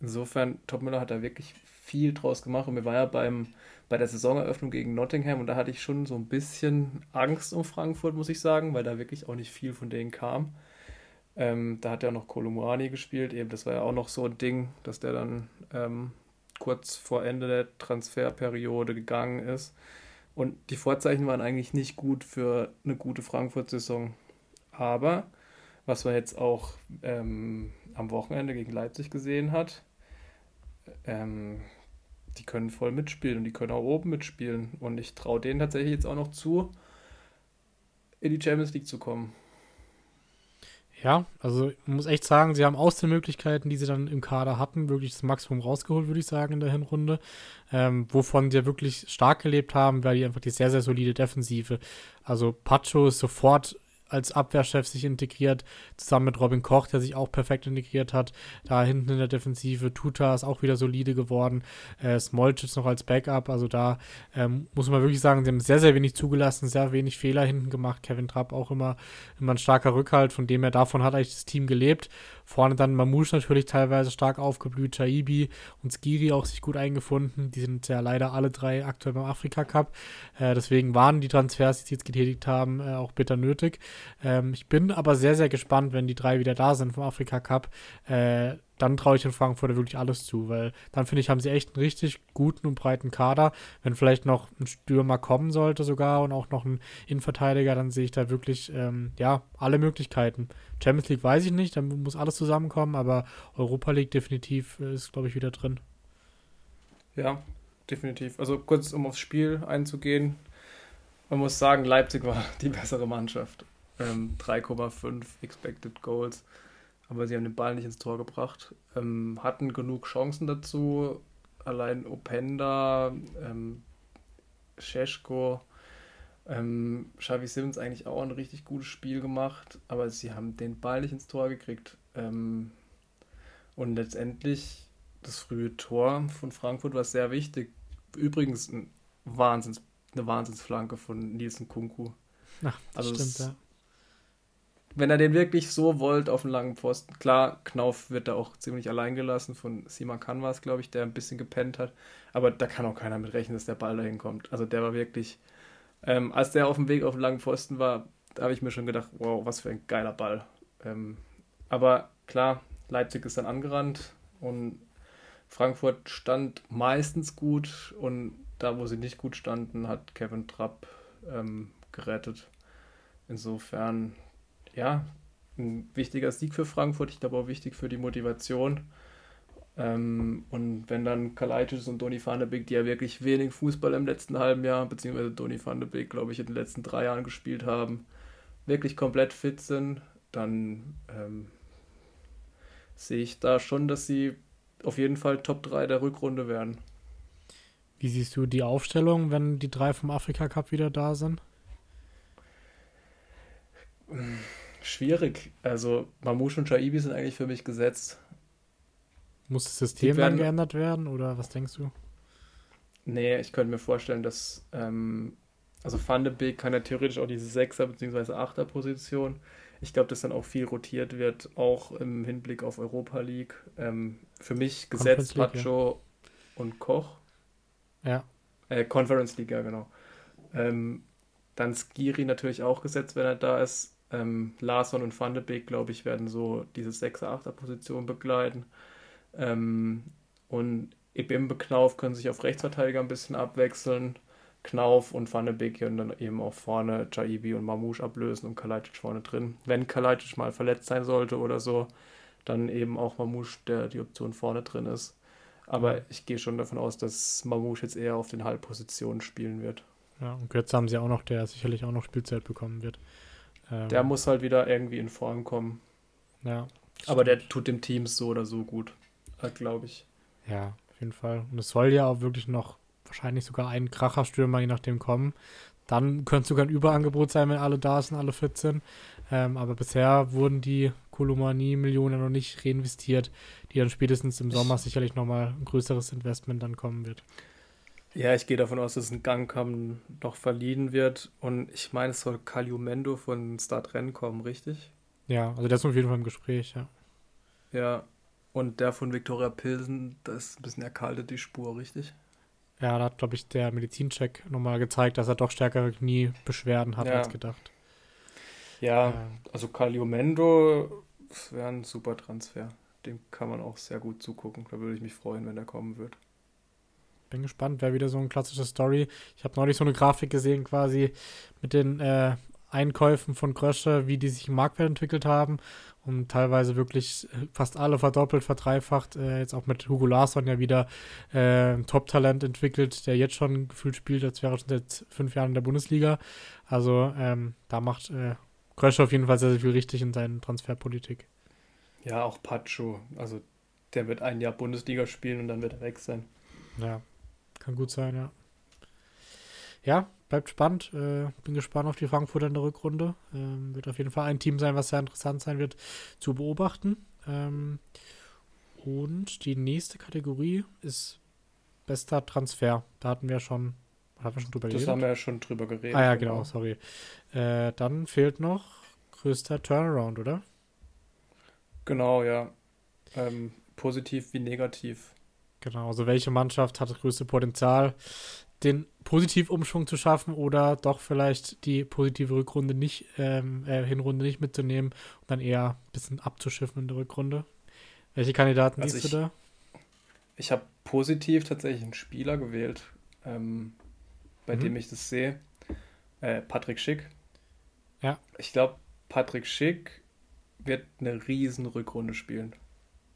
insofern, Topmüller hat da wirklich viel draus gemacht und mir war ja beim bei der Saisoneröffnung gegen Nottingham und da hatte ich schon so ein bisschen Angst um Frankfurt, muss ich sagen, weil da wirklich auch nicht viel von denen kam. Ähm, da hat ja noch Kolumani gespielt, eben das war ja auch noch so ein Ding, dass der dann ähm, kurz vor Ende der Transferperiode gegangen ist. Und die Vorzeichen waren eigentlich nicht gut für eine gute Frankfurt-Saison. Aber was man jetzt auch ähm, am Wochenende gegen Leipzig gesehen hat, ähm, die können voll mitspielen und die können auch oben mitspielen. Und ich traue denen tatsächlich jetzt auch noch zu, in die Champions League zu kommen. Ja, also ich muss echt sagen, sie haben aus den Möglichkeiten, die sie dann im Kader hatten, wirklich das Maximum rausgeholt, würde ich sagen, in der Hinrunde. Ähm, wovon sie ja wirklich stark gelebt haben, war die einfach die sehr, sehr solide Defensive. Also Pacho ist sofort als Abwehrchef sich integriert, zusammen mit Robin Koch, der sich auch perfekt integriert hat. Da hinten in der Defensive, Tuta ist auch wieder solide geworden. Äh, Smolcic noch als Backup, also da ähm, muss man wirklich sagen, sie haben sehr, sehr wenig zugelassen, sehr wenig Fehler hinten gemacht. Kevin Trapp auch immer, immer ein starker Rückhalt, von dem her davon hat eigentlich das Team gelebt. Vorne dann Mamouche natürlich teilweise stark aufgeblüht, Chaibi und Skiri auch sich gut eingefunden. Die sind ja leider alle drei aktuell beim Afrika Cup. Äh, deswegen waren die Transfers, die sie jetzt getätigt haben, äh, auch bitter nötig. Ähm, ich bin aber sehr, sehr gespannt, wenn die drei wieder da sind vom Afrika Cup. Äh, dann traue ich den Frankfurter wirklich alles zu, weil dann finde ich, haben sie echt einen richtig guten und breiten Kader. Wenn vielleicht noch ein Stürmer kommen sollte sogar und auch noch ein Innenverteidiger, dann sehe ich da wirklich, ähm, ja, alle Möglichkeiten. Champions League weiß ich nicht, dann muss alles zusammenkommen, aber Europa League definitiv äh, ist, glaube ich, wieder drin. Ja, definitiv. Also kurz, um aufs Spiel einzugehen. Man muss sagen, Leipzig war die bessere Mannschaft. Ähm, 3,5 Expected Goals aber sie haben den Ball nicht ins Tor gebracht. Ähm, hatten genug Chancen dazu. Allein Openda, ähm, Scheschko, ähm, Xavi Simmons eigentlich auch ein richtig gutes Spiel gemacht, aber sie haben den Ball nicht ins Tor gekriegt. Ähm, und letztendlich das frühe Tor von Frankfurt war sehr wichtig. Übrigens ein Wahnsinns, eine Wahnsinnsflanke von Nielsen Kunku. Ach, das also stimmt, ja wenn er den wirklich so wollt auf den langen Pfosten, klar, Knauf wird da auch ziemlich allein gelassen von Simon Canvas, glaube ich, der ein bisschen gepennt hat. Aber da kann auch keiner mit rechnen, dass der Ball dahin kommt. Also der war wirklich, ähm, als der auf dem Weg auf den langen Pfosten war, da habe ich mir schon gedacht, wow, was für ein geiler Ball. Ähm, aber klar, Leipzig ist dann angerannt und Frankfurt stand meistens gut und da, wo sie nicht gut standen, hat Kevin Trapp ähm, gerettet. Insofern ja, ein wichtiger Sieg für Frankfurt. Ich glaube auch wichtig für die Motivation. Ähm, und wenn dann Kalaitis und Doni van de Beek, die ja wirklich wenig Fußball im letzten halben Jahr, beziehungsweise Doni van de Beek, glaube ich, in den letzten drei Jahren gespielt haben, wirklich komplett fit sind, dann ähm, sehe ich da schon, dass sie auf jeden Fall Top 3 der Rückrunde werden. Wie siehst du die Aufstellung, wenn die drei vom Afrika Cup wieder da sind? Schwierig. Also Mamouche und Shaibi sind eigentlich für mich gesetzt. Muss das System werden, dann geändert werden oder was denkst du? Nee, ich könnte mir vorstellen, dass ähm, also Van de Beek kann ja theoretisch auch diese Sechser- bzw. Achter-Position. Ich glaube, dass dann auch viel rotiert wird, auch im Hinblick auf Europa League. Ähm, für mich gesetzt Pacho ja. und Koch. Ja. Äh, Conference League, ja, genau. Ähm, dann Skiri natürlich auch gesetzt, wenn er da ist. Ähm, Larsson und Van de Beek, glaube ich, werden so diese 6er-8er-Position begleiten. Ähm, und Ebimbe Knauf können sich auf Rechtsverteidiger ein bisschen abwechseln. Knauf und Van de Beek können dann eben auch vorne Jaibi und Mamouche ablösen und Kalajdzic vorne drin. Wenn Kalajdzic mal verletzt sein sollte oder so, dann eben auch Mamouche, der die Option vorne drin ist. Aber ich gehe schon davon aus, dass Mamouche jetzt eher auf den Halbpositionen spielen wird. Ja, und jetzt haben sie auch noch, der sicherlich auch noch Spielzeit bekommen wird. Ähm, der muss halt wieder irgendwie in Form kommen. Ja. Aber der tut dem Team so oder so gut, glaube ich. Ja, auf jeden Fall. Und es soll ja auch wirklich noch wahrscheinlich sogar ein Kracherstürmer je nachdem kommen. Dann könnte es sogar ein Überangebot sein, wenn alle da sind, alle 14. Ähm, aber bisher wurden die Kolomanie-Millionen noch nicht reinvestiert, die dann spätestens im Sommer sicherlich nochmal ein größeres Investment dann kommen wird. Ja, ich gehe davon aus, dass ein Gangkamm noch verliehen wird. Und ich meine, es soll Caliumendo von Start Rennen kommen, richtig? Ja, also der ist auf jeden Fall im Gespräch, ja. Ja, und der von Viktoria Pilsen, das ist ein bisschen erkaltet, die Spur, richtig? Ja, da hat, glaube ich, der Medizincheck nochmal gezeigt, dass er doch stärkere Kniebeschwerden hat ja. als gedacht. Ja, ja. also Caliumendo wäre ein super Transfer. Dem kann man auch sehr gut zugucken. Da würde ich mich freuen, wenn er kommen wird. Bin gespannt, wäre wieder so eine klassische Story. Ich habe neulich so eine Grafik gesehen, quasi mit den äh, Einkäufen von Grösche, wie die sich im Marktwert entwickelt haben und teilweise wirklich äh, fast alle verdoppelt, verdreifacht. Äh, jetzt auch mit Hugo Larsson ja wieder äh, ein Top-Talent entwickelt, der jetzt schon gefühlt spielt, als wäre er schon seit fünf Jahren in der Bundesliga. Also ähm, da macht äh, Grösche auf jeden Fall sehr, sehr viel richtig in seiner Transferpolitik. Ja, auch Pacho. Also der wird ein Jahr Bundesliga spielen und dann wird er weg sein. Ja, kann gut sein, ja. Ja, bleibt spannend. Äh, bin gespannt auf die Frankfurter in der Rückrunde. Ähm, wird auf jeden Fall ein Team sein, was sehr interessant sein wird zu beobachten. Ähm, und die nächste Kategorie ist bester Transfer. Da hatten wir schon, haben wir schon drüber das geredet. Das haben wir ja schon drüber geredet. Ah ja, genau, genau sorry. Äh, dann fehlt noch größter Turnaround, oder? Genau, ja. Ähm, positiv wie negativ. Genau, also welche Mannschaft hat das größte Potenzial? den Positivumschwung zu schaffen oder doch vielleicht die positive Rückrunde nicht, ähm, äh, Hinrunde nicht mitzunehmen und dann eher ein bisschen abzuschiffen in der Rückrunde. Welche Kandidaten also siehst ich, du da? Ich habe positiv tatsächlich einen Spieler gewählt, ähm, bei mhm. dem ich das sehe. Äh, Patrick Schick. Ja. Ich glaube, Patrick Schick wird eine riesen Rückrunde spielen.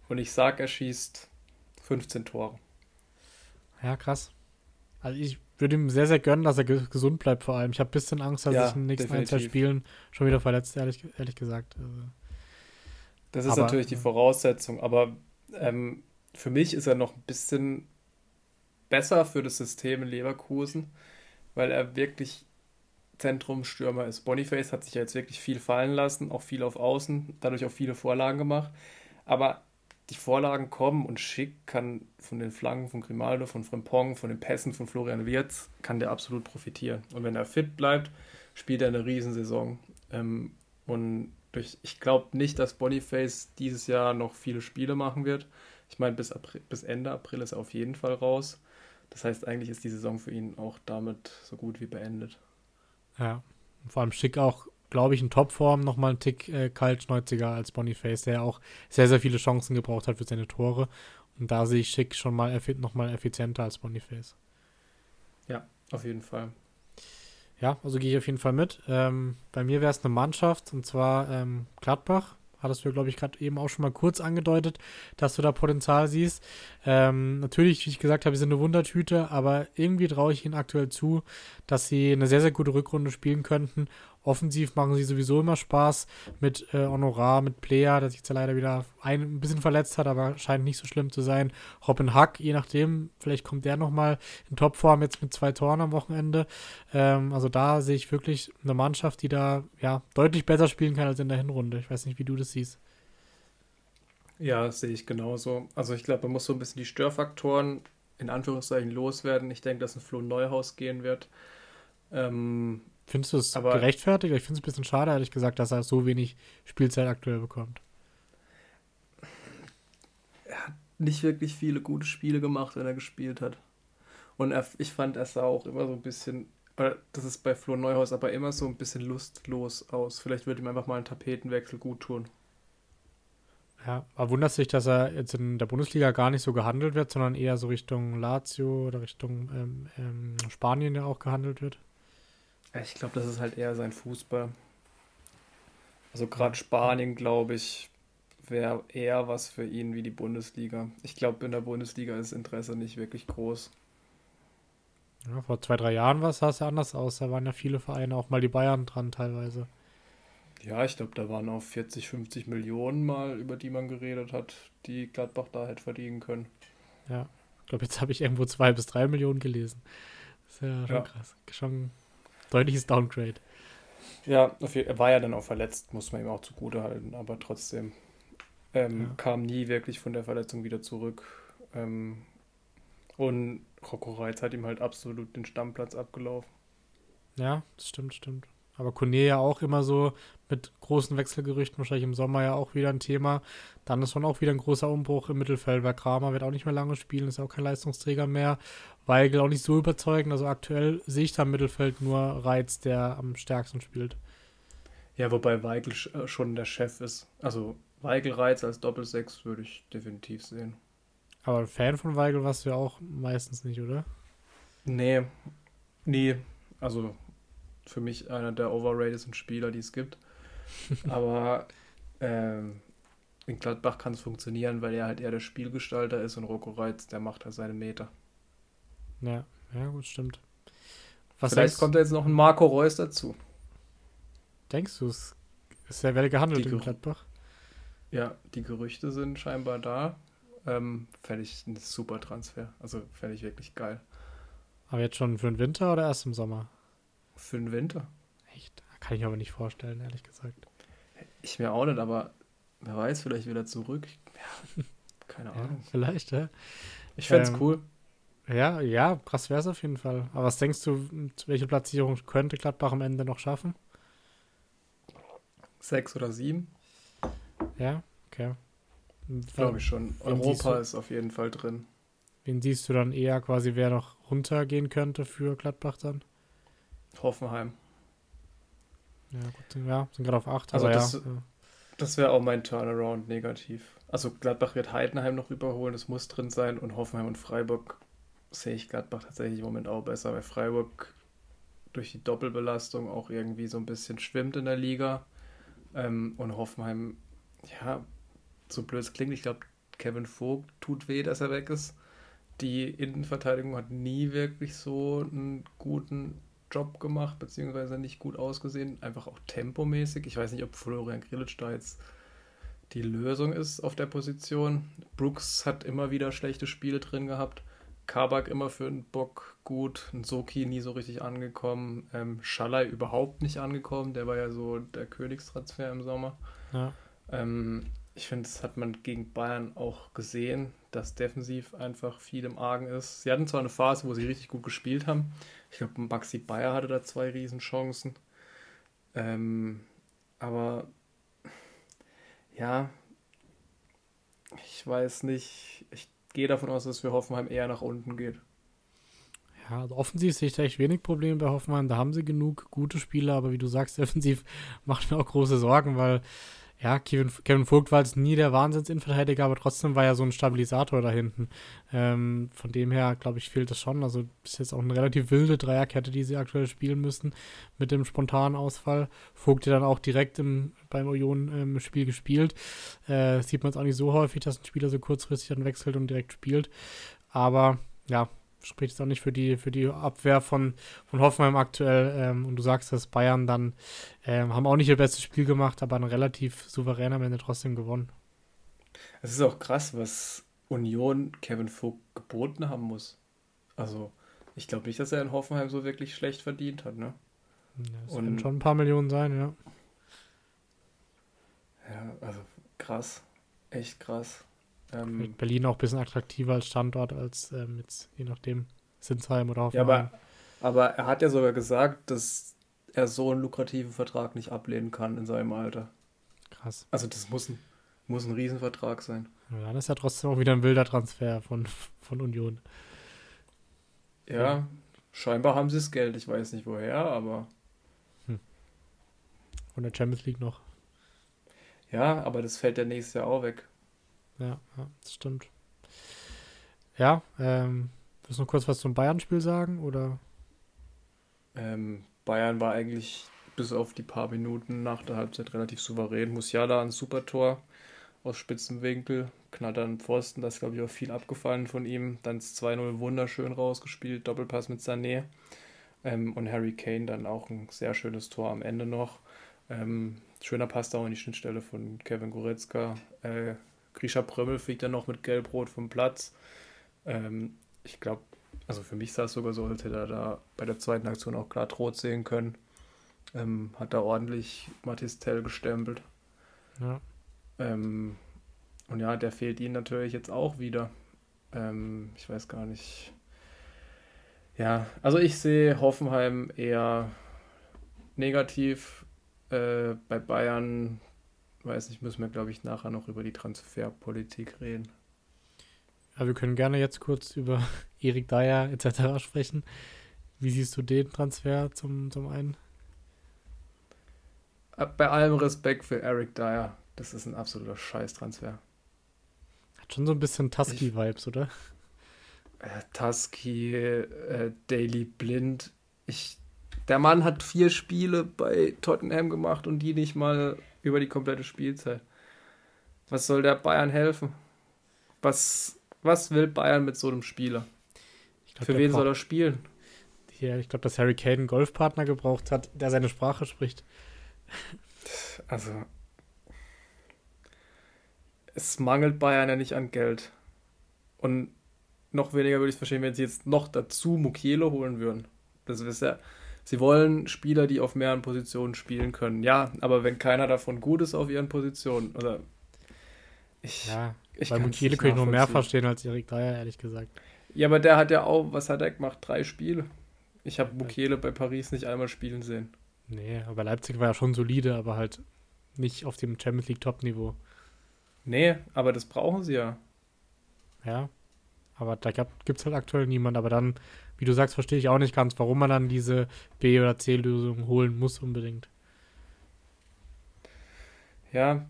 Und ich sage, er schießt 15 Tore. Ja, krass. Also ich würde ihm sehr, sehr gönnen, dass er gesund bleibt vor allem. Ich habe ein bisschen Angst, dass ja, er sich in den nächsten definitiv. ein, zwei Spielen schon wieder verletzt, ehrlich, ehrlich gesagt. Also, das ist aber, natürlich die Voraussetzung, aber ähm, für mich ist er noch ein bisschen besser für das System in Leverkusen, weil er wirklich Zentrumstürmer ist. Boniface hat sich ja jetzt wirklich viel fallen lassen, auch viel auf Außen, dadurch auch viele Vorlagen gemacht. Aber die Vorlagen kommen und Schick kann von den Flanken von Grimaldo, von Frimpong, von den Pässen von Florian Wirz, kann der absolut profitieren. Und wenn er fit bleibt, spielt er eine Riesensaison. Ähm, und durch, ich glaube nicht, dass Boniface dieses Jahr noch viele Spiele machen wird. Ich meine, bis, bis Ende April ist er auf jeden Fall raus. Das heißt, eigentlich ist die Saison für ihn auch damit so gut wie beendet. Ja, vor allem Schick auch glaube ich, in Topform nochmal einen Tick äh, kaltschnäuziger als Boniface, der auch sehr, sehr viele Chancen gebraucht hat für seine Tore. Und da sehe ich Schick schon mal effi nochmal effizienter als Boniface. Ja, auf jeden Fall. Ja, also gehe ich auf jeden Fall mit. Ähm, bei mir wäre es eine Mannschaft, und zwar ähm, Gladbach. Hattest du, glaube ich, gerade eben auch schon mal kurz angedeutet, dass du da Potenzial siehst. Ähm, natürlich, wie ich gesagt habe, sie sind eine Wundertüte, aber irgendwie traue ich ihnen aktuell zu, dass sie eine sehr, sehr gute Rückrunde spielen könnten Offensiv machen sie sowieso immer Spaß mit äh, Honorar, mit Player, der sich jetzt leider wieder ein, ein, bisschen verletzt hat, aber scheint nicht so schlimm zu sein. Robin Hack, je nachdem, vielleicht kommt der nochmal in Topform jetzt mit zwei Toren am Wochenende. Ähm, also da sehe ich wirklich eine Mannschaft, die da ja deutlich besser spielen kann als in der Hinrunde. Ich weiß nicht, wie du das siehst. Ja, sehe ich genauso. Also ich glaube, man muss so ein bisschen die Störfaktoren in Anführungszeichen loswerden. Ich denke, dass ein Flo Neuhaus gehen wird. Ähm, Findest du es gerechtfertigt? Ich finde es ein bisschen schade, ehrlich gesagt, dass er so wenig Spielzeit aktuell bekommt. Er hat nicht wirklich viele gute Spiele gemacht, wenn er gespielt hat. Und er, ich fand, er sah auch immer so ein bisschen, das ist bei Flo Neuhaus aber immer so ein bisschen lustlos aus. Vielleicht würde ihm einfach mal ein Tapetenwechsel gut tun. Ja, aber wundert sich, dass er jetzt in der Bundesliga gar nicht so gehandelt wird, sondern eher so Richtung Lazio oder Richtung ähm, ähm, Spanien ja auch gehandelt wird? Ich glaube, das ist halt eher sein Fußball. Also gerade Spanien, glaube ich, wäre eher was für ihn wie die Bundesliga. Ich glaube, in der Bundesliga ist das Interesse nicht wirklich groß. Ja, vor zwei, drei Jahren war es sah es ja anders aus. Da waren ja viele Vereine, auch mal die Bayern dran teilweise. Ja, ich glaube, da waren auch 40, 50 Millionen mal, über die man geredet hat, die Gladbach da hätte verdienen können. Ja, ich glaube, jetzt habe ich irgendwo zwei bis drei Millionen gelesen. Das ist ja schon ja. krass. Schon deutliches Downgrade. Ja, er war ja dann auch verletzt, muss man ihm auch zugute halten, aber trotzdem ähm, ja. kam nie wirklich von der Verletzung wieder zurück. Ähm, und Rocco Reitz hat ihm halt absolut den Stammplatz abgelaufen. Ja, das stimmt, stimmt. Aber Kone ja auch immer so mit großen Wechselgerüchten, wahrscheinlich im Sommer ja auch wieder ein Thema. Dann ist schon auch wieder ein großer Umbruch im Mittelfeld, weil Kramer wird auch nicht mehr lange spielen, ist auch kein Leistungsträger mehr. Weigel auch nicht so überzeugend. Also aktuell sehe ich da im Mittelfeld nur Reiz, der am stärksten spielt. Ja, wobei Weigel äh, schon der Chef ist. Also Weigel Reiz als Doppelsechs würde ich definitiv sehen. Aber ein Fan von Weigel warst du ja auch meistens nicht, oder? Nee, nie. Also für mich einer der overratedsten Spieler, die es gibt. Aber ähm, in Gladbach kann es funktionieren, weil er halt eher der Spielgestalter ist und Rocco Reitz, der macht halt seine Meter. Ja, ja, gut, stimmt. Was Vielleicht heißt, kommt da jetzt noch ein Marco Reus dazu. Denkst du, es ist ja werde gehandelt in Gladbach? Ja, die Gerüchte sind scheinbar da. Ähm, fände ich ein super Transfer. Also fände ich wirklich geil. Aber jetzt schon für den Winter oder erst im Sommer? Für den Winter. Echt? Kann ich mir aber nicht vorstellen, ehrlich gesagt. Ich mir auch nicht, aber wer weiß, vielleicht wieder zurück. Ja, keine Ahnung. Ja, vielleicht, ja. Ich fände es ähm, cool. Ja, ja, krass wäre es auf jeden Fall. Aber was denkst du, welche Platzierung könnte Gladbach am Ende noch schaffen? Sechs oder sieben. Ja, okay. Glaube ich schon. Europa ist auf jeden Fall drin. Wen siehst du dann eher quasi, wer noch runtergehen könnte für Gladbach dann? Hoffenheim. Ja, gut, ja, sind gerade auf 8. Also das, ja. das wäre auch mein Turnaround negativ. Also Gladbach wird Heidenheim noch überholen, das muss drin sein und Hoffenheim und Freiburg sehe ich Gladbach tatsächlich im Moment auch besser, weil Freiburg durch die Doppelbelastung auch irgendwie so ein bisschen schwimmt in der Liga ähm, und Hoffenheim, ja, so blöd es klingt, ich glaube, Kevin Vogt tut weh, dass er weg ist. Die Innenverteidigung hat nie wirklich so einen guten Job gemacht, beziehungsweise nicht gut ausgesehen, einfach auch tempomäßig. Ich weiß nicht, ob Florian Grillitsch da jetzt die Lösung ist auf der Position. Brooks hat immer wieder schlechte Spiele drin gehabt. Kabak immer für einen Bock gut. Soki nie so richtig angekommen. Ähm, Schalai überhaupt nicht angekommen. Der war ja so der Königstransfer im Sommer. Ja. Ähm, ich finde, das hat man gegen Bayern auch gesehen, dass defensiv einfach viel im Argen ist. Sie hatten zwar eine Phase, wo sie richtig gut gespielt haben. Ich glaube, Maxi Bayer hatte da zwei Riesenchancen. Ähm, aber ja, ich weiß nicht. Ich gehe davon aus, dass für Hoffenheim eher nach unten geht. Ja, also offensiv sehe ich da echt wenig Probleme bei Hoffenheim. Da haben sie genug gute Spieler, aber wie du sagst, defensiv macht mir auch große Sorgen, weil ja, Kevin, Kevin Vogt war jetzt nie der Wahnsinnsinverteidiger, aber trotzdem war ja so ein Stabilisator da hinten. Ähm, von dem her, glaube ich, fehlt es schon. Also ist jetzt auch eine relativ wilde Dreierkette, die sie aktuell spielen müssen mit dem spontanen Ausfall. Vogt ja dann auch direkt im, beim Union-Spiel ähm, gespielt. Äh, sieht man es auch nicht so häufig, dass ein Spieler so kurzfristig dann wechselt und direkt spielt. Aber ja, spricht es auch nicht für die, für die Abwehr von, von Hoffenheim aktuell. Ähm, und du sagst, dass Bayern dann ähm, haben auch nicht ihr bestes Spiel gemacht, aber ein relativ souverän am Ende trotzdem gewonnen. Es ist auch krass, was Union Kevin Vogt geboten haben muss. Also, ich glaube nicht, dass er in Hoffenheim so wirklich schlecht verdient hat, ne? das und, schon ein paar Millionen sein, ja. Ja, also krass. Echt krass. Ähm, Berlin auch ein bisschen attraktiver als Standort als ähm, jetzt, je nachdem, Sinsheim oder Hoffenheim. Ja, aber, aber er hat ja sogar gesagt, dass er so einen lukrativen Vertrag nicht ablehnen kann in seinem Alter. Krass. Also das muss ein, muss ein Riesenvertrag sein. Ja, das ist ja trotzdem auch wieder ein wilder Transfer von, von Union. Ja, ja. scheinbar haben sie das Geld. Ich weiß nicht woher, aber. Hm. Von der Champions League noch. Ja, aber das fällt ja nächstes Jahr auch weg. Ja, ja das stimmt. Ja, ähm, willst du noch kurz was zum Bayern-Spiel sagen, oder? Ähm, Bayern war eigentlich bis auf die paar Minuten nach der Halbzeit relativ souverän. Musiala ein super Tor aus spitzem Winkel, knallt an Pfosten, das glaube ich auch viel abgefallen von ihm. Dann 2-0 wunderschön rausgespielt, Doppelpass mit Sané. Ähm, und Harry Kane dann auch ein sehr schönes Tor am Ende noch. Ähm, schöner passt auch in die Schnittstelle von Kevin Goretzka. Äh, Grisha Prömmel fliegt dann noch mit Gelbrot vom Platz. Ähm, ich glaube, also für mich sah es sogar so, als hätte er da bei der zweiten Aktion auch klar rot sehen können. Ähm, hat da ordentlich Mathis Tell gestempelt. Ja. Ähm, und ja, der fehlt ihnen natürlich jetzt auch wieder. Ähm, ich weiß gar nicht. Ja, also ich sehe Hoffenheim eher negativ. Äh, bei Bayern, weiß nicht, müssen wir, glaube ich, nachher noch über die Transferpolitik reden. Ja, wir können gerne jetzt kurz über Erik Dyer etc. sprechen. Wie siehst du den Transfer zum, zum einen? Äh, bei allem Respekt für Eric Dyer, das ist ein absoluter Scheißtransfer. Hat schon so ein bisschen Tusky-Vibes, oder? Äh, Tusky, äh, Daily Blind. Ich, der Mann hat vier Spiele bei Tottenham gemacht und die nicht mal über die komplette Spielzeit. Was soll der Bayern helfen? Was, was will Bayern mit so einem Spieler? Glaub, Für wen soll er spielen? Hier, ich glaube, dass Harry Kane einen Golfpartner gebraucht hat, der seine Sprache spricht. Also, es mangelt Bayern ja nicht an Geld. Und noch weniger würde ich es verstehen, wenn sie jetzt noch dazu Mukiele holen würden. Das ist ja, sie wollen Spieler, die auf mehreren Positionen spielen können. Ja, aber wenn keiner davon gut ist auf ihren Positionen, oder ich, ja, ich bei Mukiele könnte ich noch mehr verstehen als Erik Dreier, ehrlich gesagt. Ja, aber der hat ja auch, was hat er gemacht? Drei Spiele. Ich habe Mukiele bei Paris nicht einmal spielen sehen. Nee, aber Leipzig war ja schon solide, aber halt nicht auf dem Champions League Top-Niveau. Nee, aber das brauchen sie ja. Ja, aber da gibt es halt aktuell niemand. Aber dann, wie du sagst, verstehe ich auch nicht ganz, warum man dann diese B- oder C-Lösung holen muss unbedingt. Ja,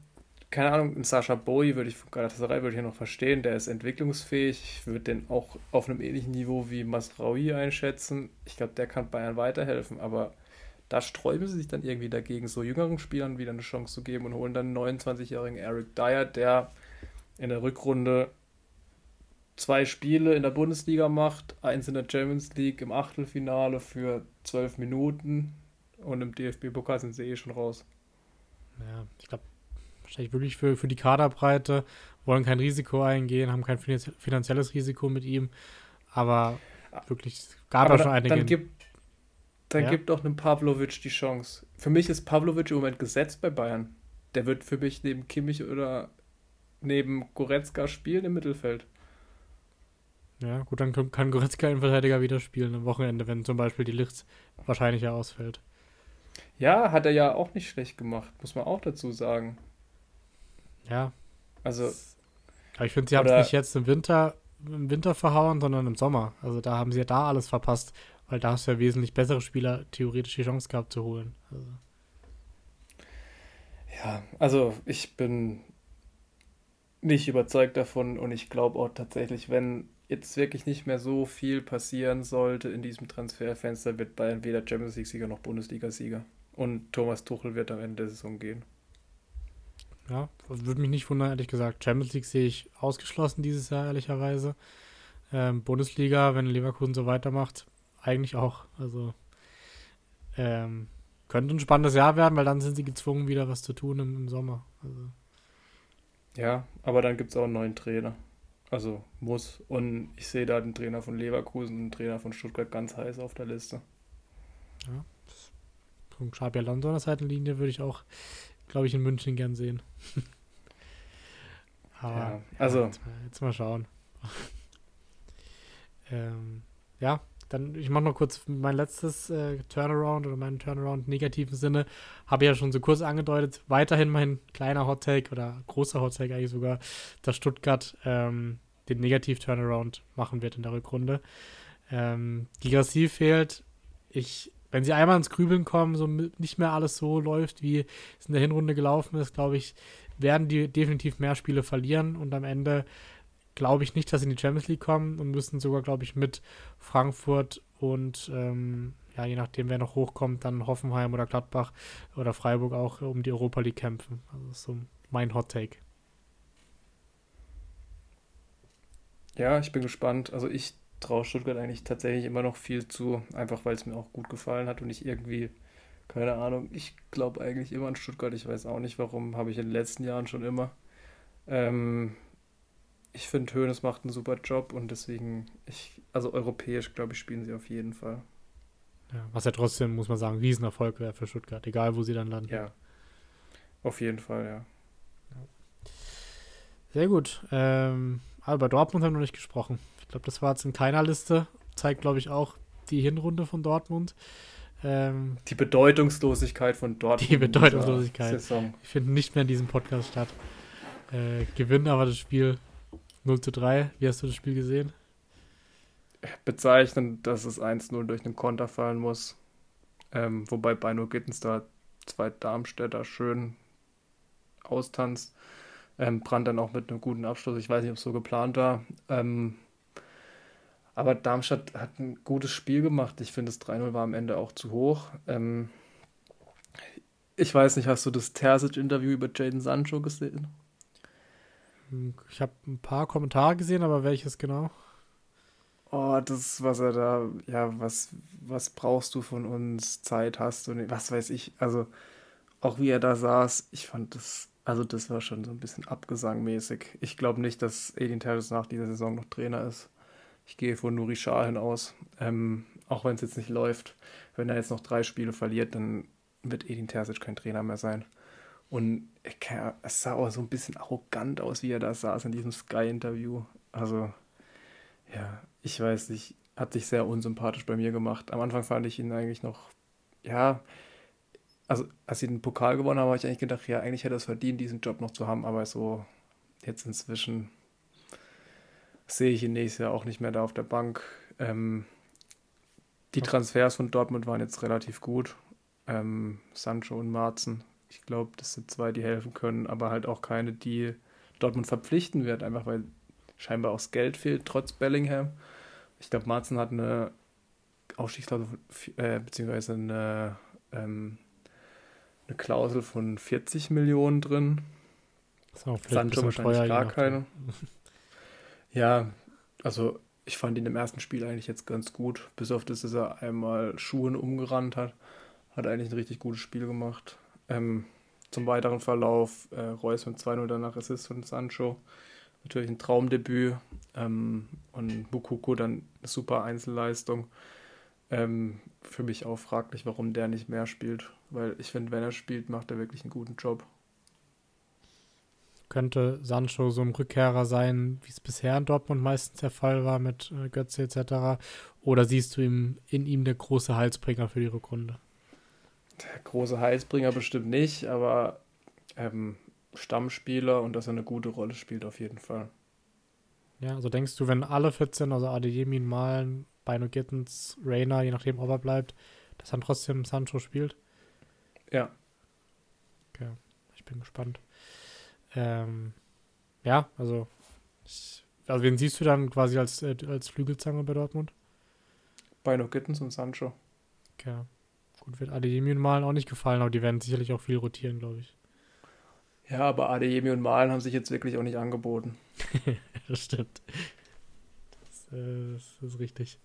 keine Ahnung, Sascha Bowie würde ich von Galatasaray würde ich noch verstehen, der ist entwicklungsfähig. Ich würde den auch auf einem ähnlichen Niveau wie Masraoui einschätzen. Ich glaube, der kann Bayern weiterhelfen, aber da sträuben sie sich dann irgendwie dagegen, so jüngeren Spielern wieder eine Chance zu geben und holen dann einen 29-jährigen Eric Dyer, der in der Rückrunde zwei Spiele in der Bundesliga macht, eins in der Champions League im Achtelfinale für zwölf Minuten und im DFB-Pokal sind sie eh schon raus. Ja, ich glaube, wahrscheinlich wirklich für, für die Kaderbreite, wollen kein Risiko eingehen, haben kein finanzielles Risiko mit ihm, aber wirklich gab es schon einige. Dann gibt, dann ja? gibt auch einem Pavlovic die Chance. Für mich ist Pavlovic im Moment gesetzt bei Bayern. Der wird für mich neben Kimmich oder neben Goretzka spielen im Mittelfeld. Ja, gut, dann kann Goretzka Verteidiger wieder spielen am Wochenende, wenn zum Beispiel die Lichts wahrscheinlicher ausfällt. Ja, hat er ja auch nicht schlecht gemacht, muss man auch dazu sagen. Ja. Also. Aber ich finde, sie haben es nicht jetzt im Winter, im Winter verhauen, sondern im Sommer. Also da haben sie ja da alles verpasst, weil da hast du ja wesentlich bessere Spieler theoretisch die Chance gehabt zu holen. Also. Ja, also ich bin nicht überzeugt davon und ich glaube auch tatsächlich, wenn jetzt wirklich nicht mehr so viel passieren sollte in diesem Transferfenster, wird Bayern weder Champions League-Sieger noch Bundesliga-Sieger. Und Thomas Tuchel wird am Ende der Saison gehen. Ja, würde mich nicht wundern, ehrlich gesagt. Champions League sehe ich ausgeschlossen dieses Jahr, ehrlicherweise. Ähm, Bundesliga, wenn Leverkusen so weitermacht, eigentlich auch. Also ähm, könnte ein spannendes Jahr werden, weil dann sind sie gezwungen, wieder was zu tun im, im Sommer. Also. Ja, aber dann gibt es auch einen neuen Trainer. Also muss. Und ich sehe da den Trainer von Leverkusen und den Trainer von Stuttgart ganz heiß auf der Liste. Ja. Von Xabi Alonso an der Seitenlinie würde ich auch, glaube ich, in München gern sehen. Aber ja, also. Ja, jetzt, mal, jetzt, mal, schauen. ähm, ja, dann, ich mache noch kurz mein letztes äh, Turnaround oder meinen Turnaround negativen Sinne. Habe ja schon so kurz angedeutet. Weiterhin mein kleiner Hottake oder großer Hottake eigentlich sogar, dass Stuttgart ähm, den Negativ-Turnaround machen wird in der Rückrunde. Ähm, Girassi fehlt. Ich, wenn sie einmal ins Grübeln kommen, so nicht mehr alles so läuft, wie es in der Hinrunde gelaufen ist, glaube ich, werden die definitiv mehr Spiele verlieren und am Ende glaube ich nicht, dass sie in die Champions League kommen und müssen sogar, glaube ich, mit Frankfurt und ähm, ja, je nachdem, wer noch hochkommt, dann Hoffenheim oder Gladbach oder Freiburg auch um die Europa League kämpfen. Also so mein Hot Take. Ja, ich bin gespannt. Also ich traue Stuttgart eigentlich tatsächlich immer noch viel zu, einfach weil es mir auch gut gefallen hat und ich irgendwie Keine Ahnung. Ich glaube eigentlich immer an Stuttgart. Ich weiß auch nicht warum. Habe ich in den letzten Jahren schon immer. Ähm, ich finde, Hoeneß macht einen super Job und deswegen, ich, also europäisch, glaube ich, spielen sie auf jeden Fall. Ja, was ja trotzdem, muss man sagen, Riesenerfolg wäre für Stuttgart, egal wo sie dann landen. Ja, auf jeden Fall, ja. Sehr gut. Ähm, aber über Dortmund haben wir noch nicht gesprochen. Ich glaube, das war jetzt in keiner Liste. Zeigt, glaube ich, auch die Hinrunde von Dortmund. Ähm, die Bedeutungslosigkeit von Dortmund. Die Bedeutungslosigkeit. Ich finde nicht mehr in diesem Podcast statt. Äh, gewinnen aber das Spiel 0 zu 3. Wie hast du das Spiel gesehen? Bezeichnend, dass es 1-0 durch einen Konter fallen muss. Ähm, wobei Beino Gittens da zwei Darmstädter schön austanzt. Ähm, Brand dann auch mit einem guten Abschluss. Ich weiß nicht, ob es so geplant war. Ähm, aber Darmstadt hat ein gutes Spiel gemacht. Ich finde, das 3-0 war am Ende auch zu hoch. Ähm, ich weiß nicht, hast du das Terzic-Interview über Jaden Sancho gesehen? Ich habe ein paar Kommentare gesehen, aber welches genau? Oh, das, was er da, ja, was, was brauchst du von uns? Zeit hast du, nicht, was weiß ich. Also, auch wie er da saß, ich fand das, also das war schon so ein bisschen abgesangmäßig. Ich glaube nicht, dass Edin Terzic nach dieser Saison noch Trainer ist. Ich gehe von Nuri Sahin aus. Ähm, auch wenn es jetzt nicht läuft. Wenn er jetzt noch drei Spiele verliert, dann wird Edin Terzic kein Trainer mehr sein. Und es sah auch so ein bisschen arrogant aus, wie er da saß in diesem Sky-Interview. Also, ja, ich weiß nicht, hat sich sehr unsympathisch bei mir gemacht. Am Anfang fand ich ihn eigentlich noch, ja, also als sie den Pokal gewonnen haben, habe ich eigentlich gedacht, ja, eigentlich hätte er es verdient, diesen Job noch zu haben, aber so jetzt inzwischen sehe ich ihn nächstes Jahr auch nicht mehr da auf der Bank. Ähm, die Transfers von Dortmund waren jetzt relativ gut. Ähm, Sancho und Marzen. Ich glaube, das sind zwei, die helfen können, aber halt auch keine, die Dortmund verpflichten wird, einfach weil scheinbar auch das Geld fehlt, trotz Bellingham. Ich glaube, Marzen hat eine Ausstiegsklausel, äh, beziehungsweise eine, ähm, eine Klausel von 40 Millionen drin. Sancho wahrscheinlich gar keine. Ja, also ich fand ihn im ersten Spiel eigentlich jetzt ganz gut. Bis auf das, dass er einmal Schuhen umgerannt hat. Hat eigentlich ein richtig gutes Spiel gemacht. Ähm, zum weiteren Verlauf äh, Reus mit 2-0 danach Assist von Sancho. Natürlich ein Traumdebüt. Ähm, und Bukuku dann eine super Einzelleistung. Ähm, für mich auch fraglich, warum der nicht mehr spielt. Weil ich finde, wenn er spielt, macht er wirklich einen guten Job. Könnte Sancho so ein Rückkehrer sein, wie es bisher in Dortmund meistens der Fall war mit äh, Götze etc.? Oder siehst du ihm, in ihm der große Heilsbringer für die Rückrunde? Der große Heilsbringer bestimmt nicht, aber ähm, Stammspieler und dass er eine gute Rolle spielt auf jeden Fall. Ja, also denkst du, wenn alle 14, also Adeyemin, Malen, Bino Gittens, Rainer, je nachdem, ob er bleibt, dass dann trotzdem Sancho spielt? Ja. Okay, ich bin gespannt. Ähm, ja, also, ich, also wen siehst du dann quasi als, äh, als Flügelzange bei Dortmund? Bino Gittens und Sancho. Okay. Gut, wird Adeyemi und Malen auch nicht gefallen, aber die werden sicherlich auch viel rotieren, glaube ich. Ja, aber Adeyemi und Malen haben sich jetzt wirklich auch nicht angeboten. das stimmt. Das, äh, das ist richtig.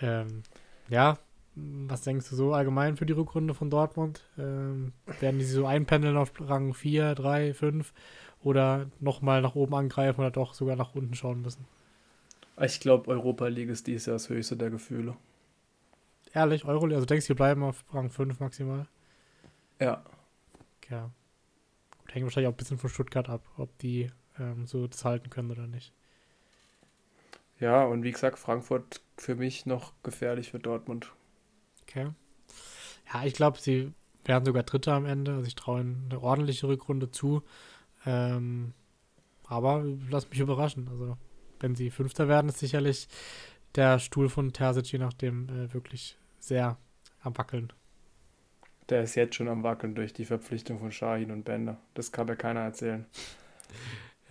Ähm, ja, was denkst du so allgemein für die Rückrunde von Dortmund? Ähm, werden die so einpendeln auf Rang 4, 3, 5 oder nochmal nach oben angreifen oder doch sogar nach unten schauen müssen? Ich glaube, Europa League ist dieses Jahr das höchste der Gefühle. Ehrlich, Euroleague? Also denkst du, wir bleiben auf Rang 5 maximal? Ja. Ja. Gut, hängt wahrscheinlich auch ein bisschen von Stuttgart ab, ob die ähm, so das halten können oder nicht. Ja, und wie gesagt, Frankfurt für mich noch gefährlich für Dortmund. Okay. Ja, ich glaube, sie werden sogar Dritter am Ende. Also ich traue ihnen eine ordentliche Rückrunde zu. Ähm, aber lass mich überraschen. Also, wenn sie Fünfter werden, ist sicherlich der Stuhl von Terzic je nachdem äh, wirklich sehr am Wackeln. Der ist jetzt schon am Wackeln durch die Verpflichtung von Shahin und Bender. Das kann mir keiner erzählen.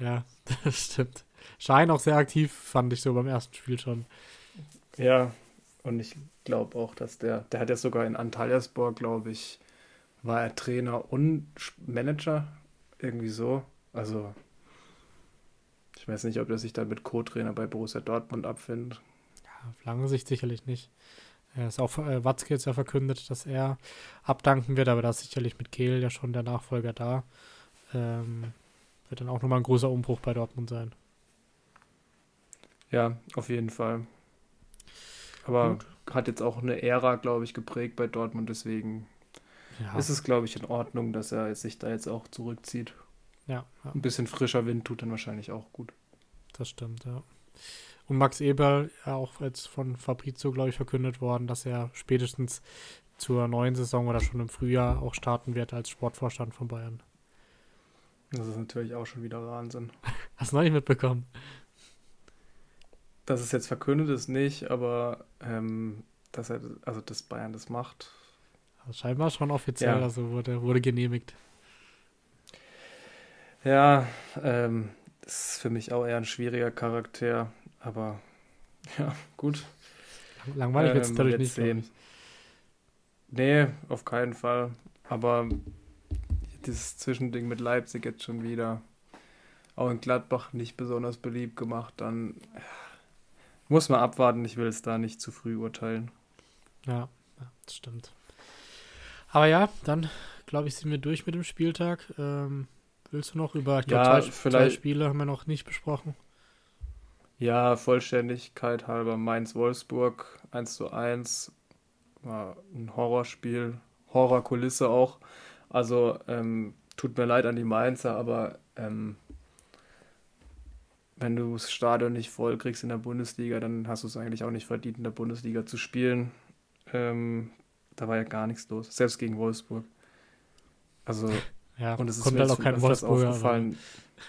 Ja, das stimmt. Shahin auch sehr aktiv, fand ich so beim ersten Spiel schon. Ja, und ich glaube auch, dass der, der hat ja sogar in Antalyaspor, glaube ich, war er Trainer und Manager, irgendwie so. Also, ich weiß nicht, ob er sich dann mit Co-Trainer bei Borussia Dortmund abfindet. Ja, auf lange Sicht sicherlich nicht. Ja, ist auch äh, Watzke jetzt ja verkündet, dass er abdanken wird, aber da ist sicherlich mit Kehl ja schon der Nachfolger da. Ähm, wird dann auch nochmal ein großer Umbruch bei Dortmund sein. Ja, auf jeden Fall. Aber Gut. hat jetzt auch eine Ära, glaube ich, geprägt bei Dortmund, deswegen ja. ist es, glaube ich, in Ordnung, dass er sich da jetzt auch zurückzieht. Ja, ja. Ein bisschen frischer Wind tut dann wahrscheinlich auch gut. Das stimmt, ja. Und Max Eberl, auch jetzt von Fabrizio, glaube ich, verkündet worden, dass er spätestens zur neuen Saison oder schon im Frühjahr auch starten wird als Sportvorstand von Bayern. Das ist natürlich auch schon wieder Wahnsinn. Hast du noch nicht mitbekommen? Dass es jetzt verkündet ist, nicht, aber ähm, dass er, also dass Bayern das macht. Also scheinbar schon offiziell, ja. also wurde, wurde genehmigt. Ja, ähm, das ist für mich auch eher ein schwieriger Charakter, aber ja, gut. Langweilig wird es ähm, dadurch nicht sehen. Nee, auf keinen Fall. Aber dieses Zwischending mit Leipzig jetzt schon wieder auch in Gladbach nicht besonders beliebt gemacht, dann muss man abwarten. Ich will es da nicht zu früh urteilen. Ja, das stimmt. Aber ja, dann glaube ich, sind wir durch mit dem Spieltag. Ähm, willst du noch über, ich glaub, ja, zwei, zwei Spiele haben wir noch nicht besprochen. Ja, Vollständigkeit halber Mainz-Wolfsburg 1 zu 1. War ein Horrorspiel, Horrorkulisse auch. Also ähm, tut mir leid an die Mainzer, aber ähm, wenn du das Stadion nicht voll kriegst in der Bundesliga, dann hast du es eigentlich auch nicht verdient, in der Bundesliga zu spielen. Ähm, da war ja gar nichts los, selbst gegen Wolfsburg. Also, ja, und es ist mir auch kein Wolfsburger, aufgefallen.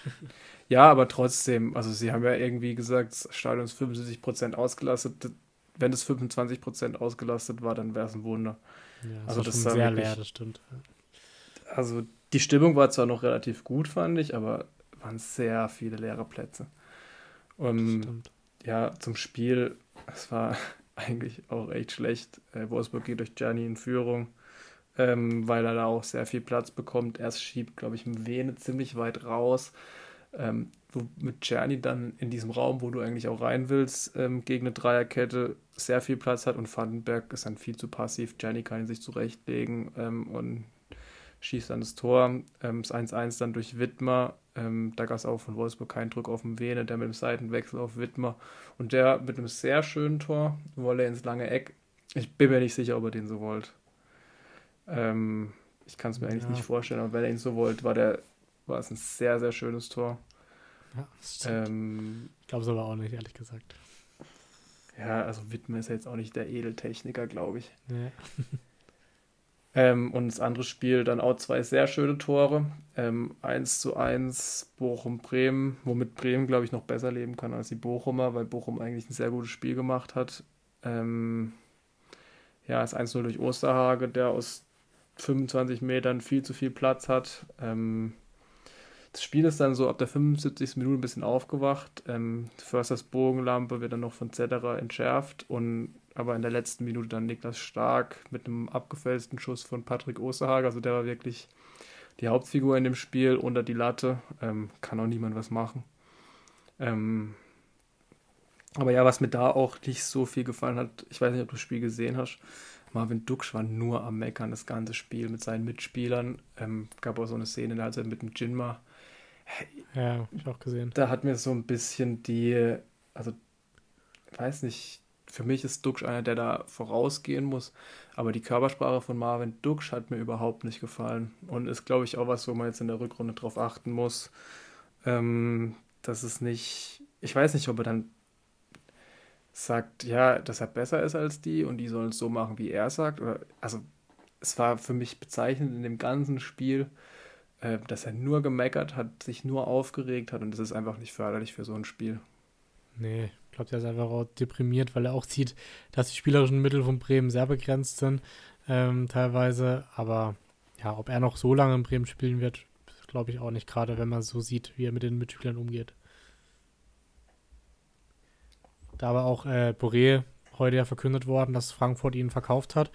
ja, aber trotzdem, also sie haben ja irgendwie gesagt, das Stadion ist 75% ausgelastet. Wenn es 25% ausgelastet war, dann wäre es ein Wunder. Ja, das also das ist sehr leer, das stimmt also die Stimmung war zwar noch relativ gut, fand ich, aber waren sehr viele leere Plätze. Um, ja, zum Spiel, es war eigentlich auch echt schlecht. Äh, Wolfsburg geht durch Gianni in Führung, ähm, weil er da auch sehr viel Platz bekommt. Erst schiebt, glaube ich, Vene ziemlich weit raus. Ähm, wo mit Czerny dann in diesem Raum, wo du eigentlich auch rein willst, ähm, gegen eine Dreierkette sehr viel Platz hat und Vandenberg ist dann viel zu passiv. Czerny kann ihn sich zurechtlegen ähm, und schießt dann das Tor. Ähm, das 1-1 dann durch Wittmer. Ähm, da gab es auch von Wolfsburg keinen Druck auf den Vene, der mit dem Seitenwechsel auf Wittmer. Und der mit einem sehr schönen Tor, Wolle ins lange Eck. Ich bin mir nicht sicher, ob er den so wollt. Ähm, ich kann es mir eigentlich ja. nicht vorstellen, aber wenn er ihn so wollt, war, der, war es ein sehr, sehr schönes Tor. Ja, ähm, ich glaube es aber auch nicht, ehrlich gesagt. Ja, also Wittmer ist ja jetzt auch nicht der Edeltechniker, glaube ich. Nee. Ähm, und das andere Spiel dann auch zwei sehr schöne Tore. Ähm, 1 zu 1 Bochum-Bremen, womit Bremen, glaube ich, noch besser leben kann als die Bochumer, weil Bochum eigentlich ein sehr gutes Spiel gemacht hat. Ähm, ja, das 1-0 durch Osterhage, der aus 25 Metern viel zu viel Platz hat. Ähm, das Spiel ist dann so ab der 75. Minute ein bisschen aufgewacht. Ähm, Försters Bogenlampe wird dann noch von Zetterer entschärft und aber in der letzten Minute dann Niklas Stark mit einem abgefälschten Schuss von Patrick Osterhager. Also der war wirklich die Hauptfigur in dem Spiel unter die Latte. Ähm, kann auch niemand was machen. Ähm, aber ja, was mir da auch nicht so viel gefallen hat, ich weiß nicht, ob du das Spiel gesehen hast. Marvin Duksch war nur am Meckern das ganze Spiel mit seinen Mitspielern. Ähm, gab auch so eine Szene, als er mit dem Jinma. Ja, hab ich auch gesehen. Da hat mir so ein bisschen die, also, weiß nicht, für mich ist Duxch einer, der da vorausgehen muss. Aber die Körpersprache von Marvin Duxch hat mir überhaupt nicht gefallen. Und ist, glaube ich, auch was, wo man jetzt in der Rückrunde drauf achten muss. Ähm, dass es nicht. Ich weiß nicht, ob er dann sagt, ja, dass er besser ist als die und die sollen es so machen, wie er sagt. Oder, also, es war für mich bezeichnend in dem ganzen Spiel, äh, dass er nur gemeckert hat, sich nur aufgeregt hat und das ist einfach nicht förderlich für so ein Spiel. Nee, ich glaube, der ist einfach auch deprimiert, weil er auch sieht, dass die spielerischen Mittel von Bremen sehr begrenzt sind, ähm, teilweise. Aber ja, ob er noch so lange in Bremen spielen wird, glaube ich auch nicht, gerade wenn man so sieht, wie er mit den Mitspielern umgeht. Da war auch äh, Boré heute ja verkündet worden, dass Frankfurt ihn verkauft hat.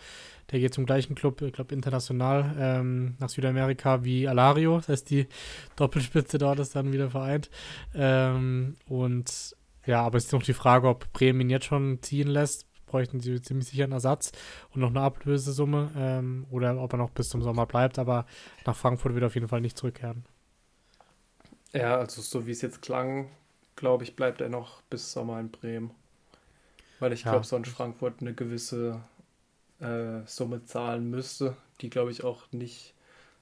Der geht zum gleichen Club, ich glaube international, ähm, nach Südamerika wie Alario. Das heißt, die Doppelspitze dort ist dann wieder vereint. Ähm, und ja, aber es ist noch die Frage, ob Bremen ihn jetzt schon ziehen lässt. bräuchten sie ziemlich sicher einen Ersatz und noch eine Ablösesumme ähm, oder ob er noch bis zum Sommer bleibt, aber nach Frankfurt wird er auf jeden Fall nicht zurückkehren. Ja, also so wie es jetzt klang, glaube ich, bleibt er noch bis Sommer in Bremen. Weil ich ja. glaube, sonst Frankfurt eine gewisse äh, Summe zahlen müsste, die glaube ich auch nicht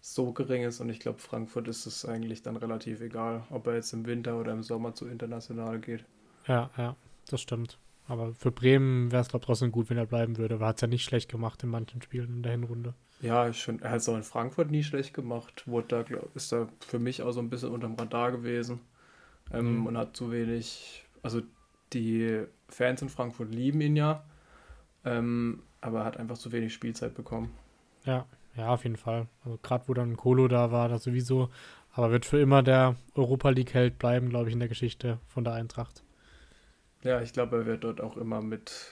so gering ist. Und ich glaube, Frankfurt ist es eigentlich dann relativ egal, ob er jetzt im Winter oder im Sommer zu international geht. Ja, ja, das stimmt. Aber für Bremen wäre es, glaube ich, trotzdem gut, wenn er bleiben würde. Hat es ja nicht schlecht gemacht in manchen Spielen in der Hinrunde. Ja, find, er hat es auch in Frankfurt nie schlecht gemacht. Wurde da, glaub, ist da für mich auch so ein bisschen unterm Radar gewesen. Ähm, mhm. Und hat zu wenig. Also die Fans in Frankfurt lieben ihn ja. Ähm, aber er hat einfach zu wenig Spielzeit bekommen. Ja, ja, auf jeden Fall. Also gerade wo dann Kolo da war, das sowieso. Aber wird für immer der Europa League-Held bleiben, glaube ich, in der Geschichte von der Eintracht. Ja, ich glaube, er wird dort auch immer mit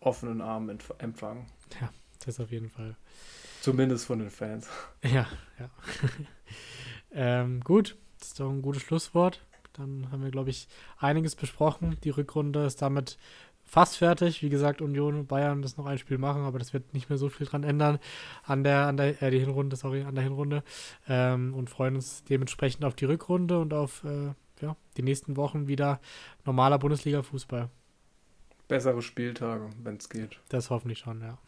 offenen Armen empfangen. Ja, das auf jeden Fall. Zumindest von den Fans. Ja, ja. ähm, gut, das ist doch ein gutes Schlusswort. Dann haben wir, glaube ich, einiges besprochen. Die Rückrunde ist damit fast fertig. Wie gesagt, Union und Bayern müssen noch ein Spiel machen, aber das wird nicht mehr so viel dran ändern an der, an der, äh, die Hinrunde, sorry, an der Hinrunde. Ähm, und freuen uns dementsprechend auf die Rückrunde und auf äh, ja, die nächsten Wochen wieder normaler Bundesliga-Fußball. Bessere Spieltage, wenn es geht. Das hoffentlich schon, ja.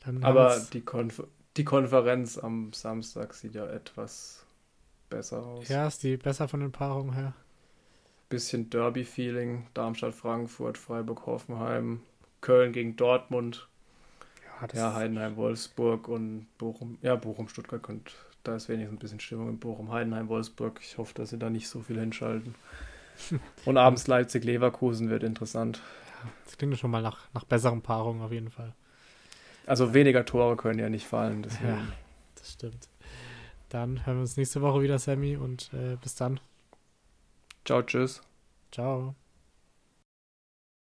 Dann aber die, Konf die Konferenz am Samstag sieht ja etwas besser aus. Ja, ist die besser von den Paarungen her bisschen Derby-Feeling. Darmstadt, Frankfurt, Freiburg, Hoffenheim, Köln gegen Dortmund. Ja, ja Heidenheim, Wolfsburg und Bochum. Ja, Bochum, Stuttgart kommt. Da ist wenigstens ein bisschen Stimmung in Bochum, Heidenheim, Wolfsburg. Ich hoffe, dass sie da nicht so viel hinschalten. und abends Leipzig, Leverkusen wird interessant. Ja, das klingt schon mal nach, nach besseren Paarungen auf jeden Fall. Also weniger Tore können ja nicht fallen. Deswegen. Ja, das stimmt. Dann hören wir uns nächste Woche wieder, Sammy, und äh, bis dann. Ciao, tschüss. Ciao.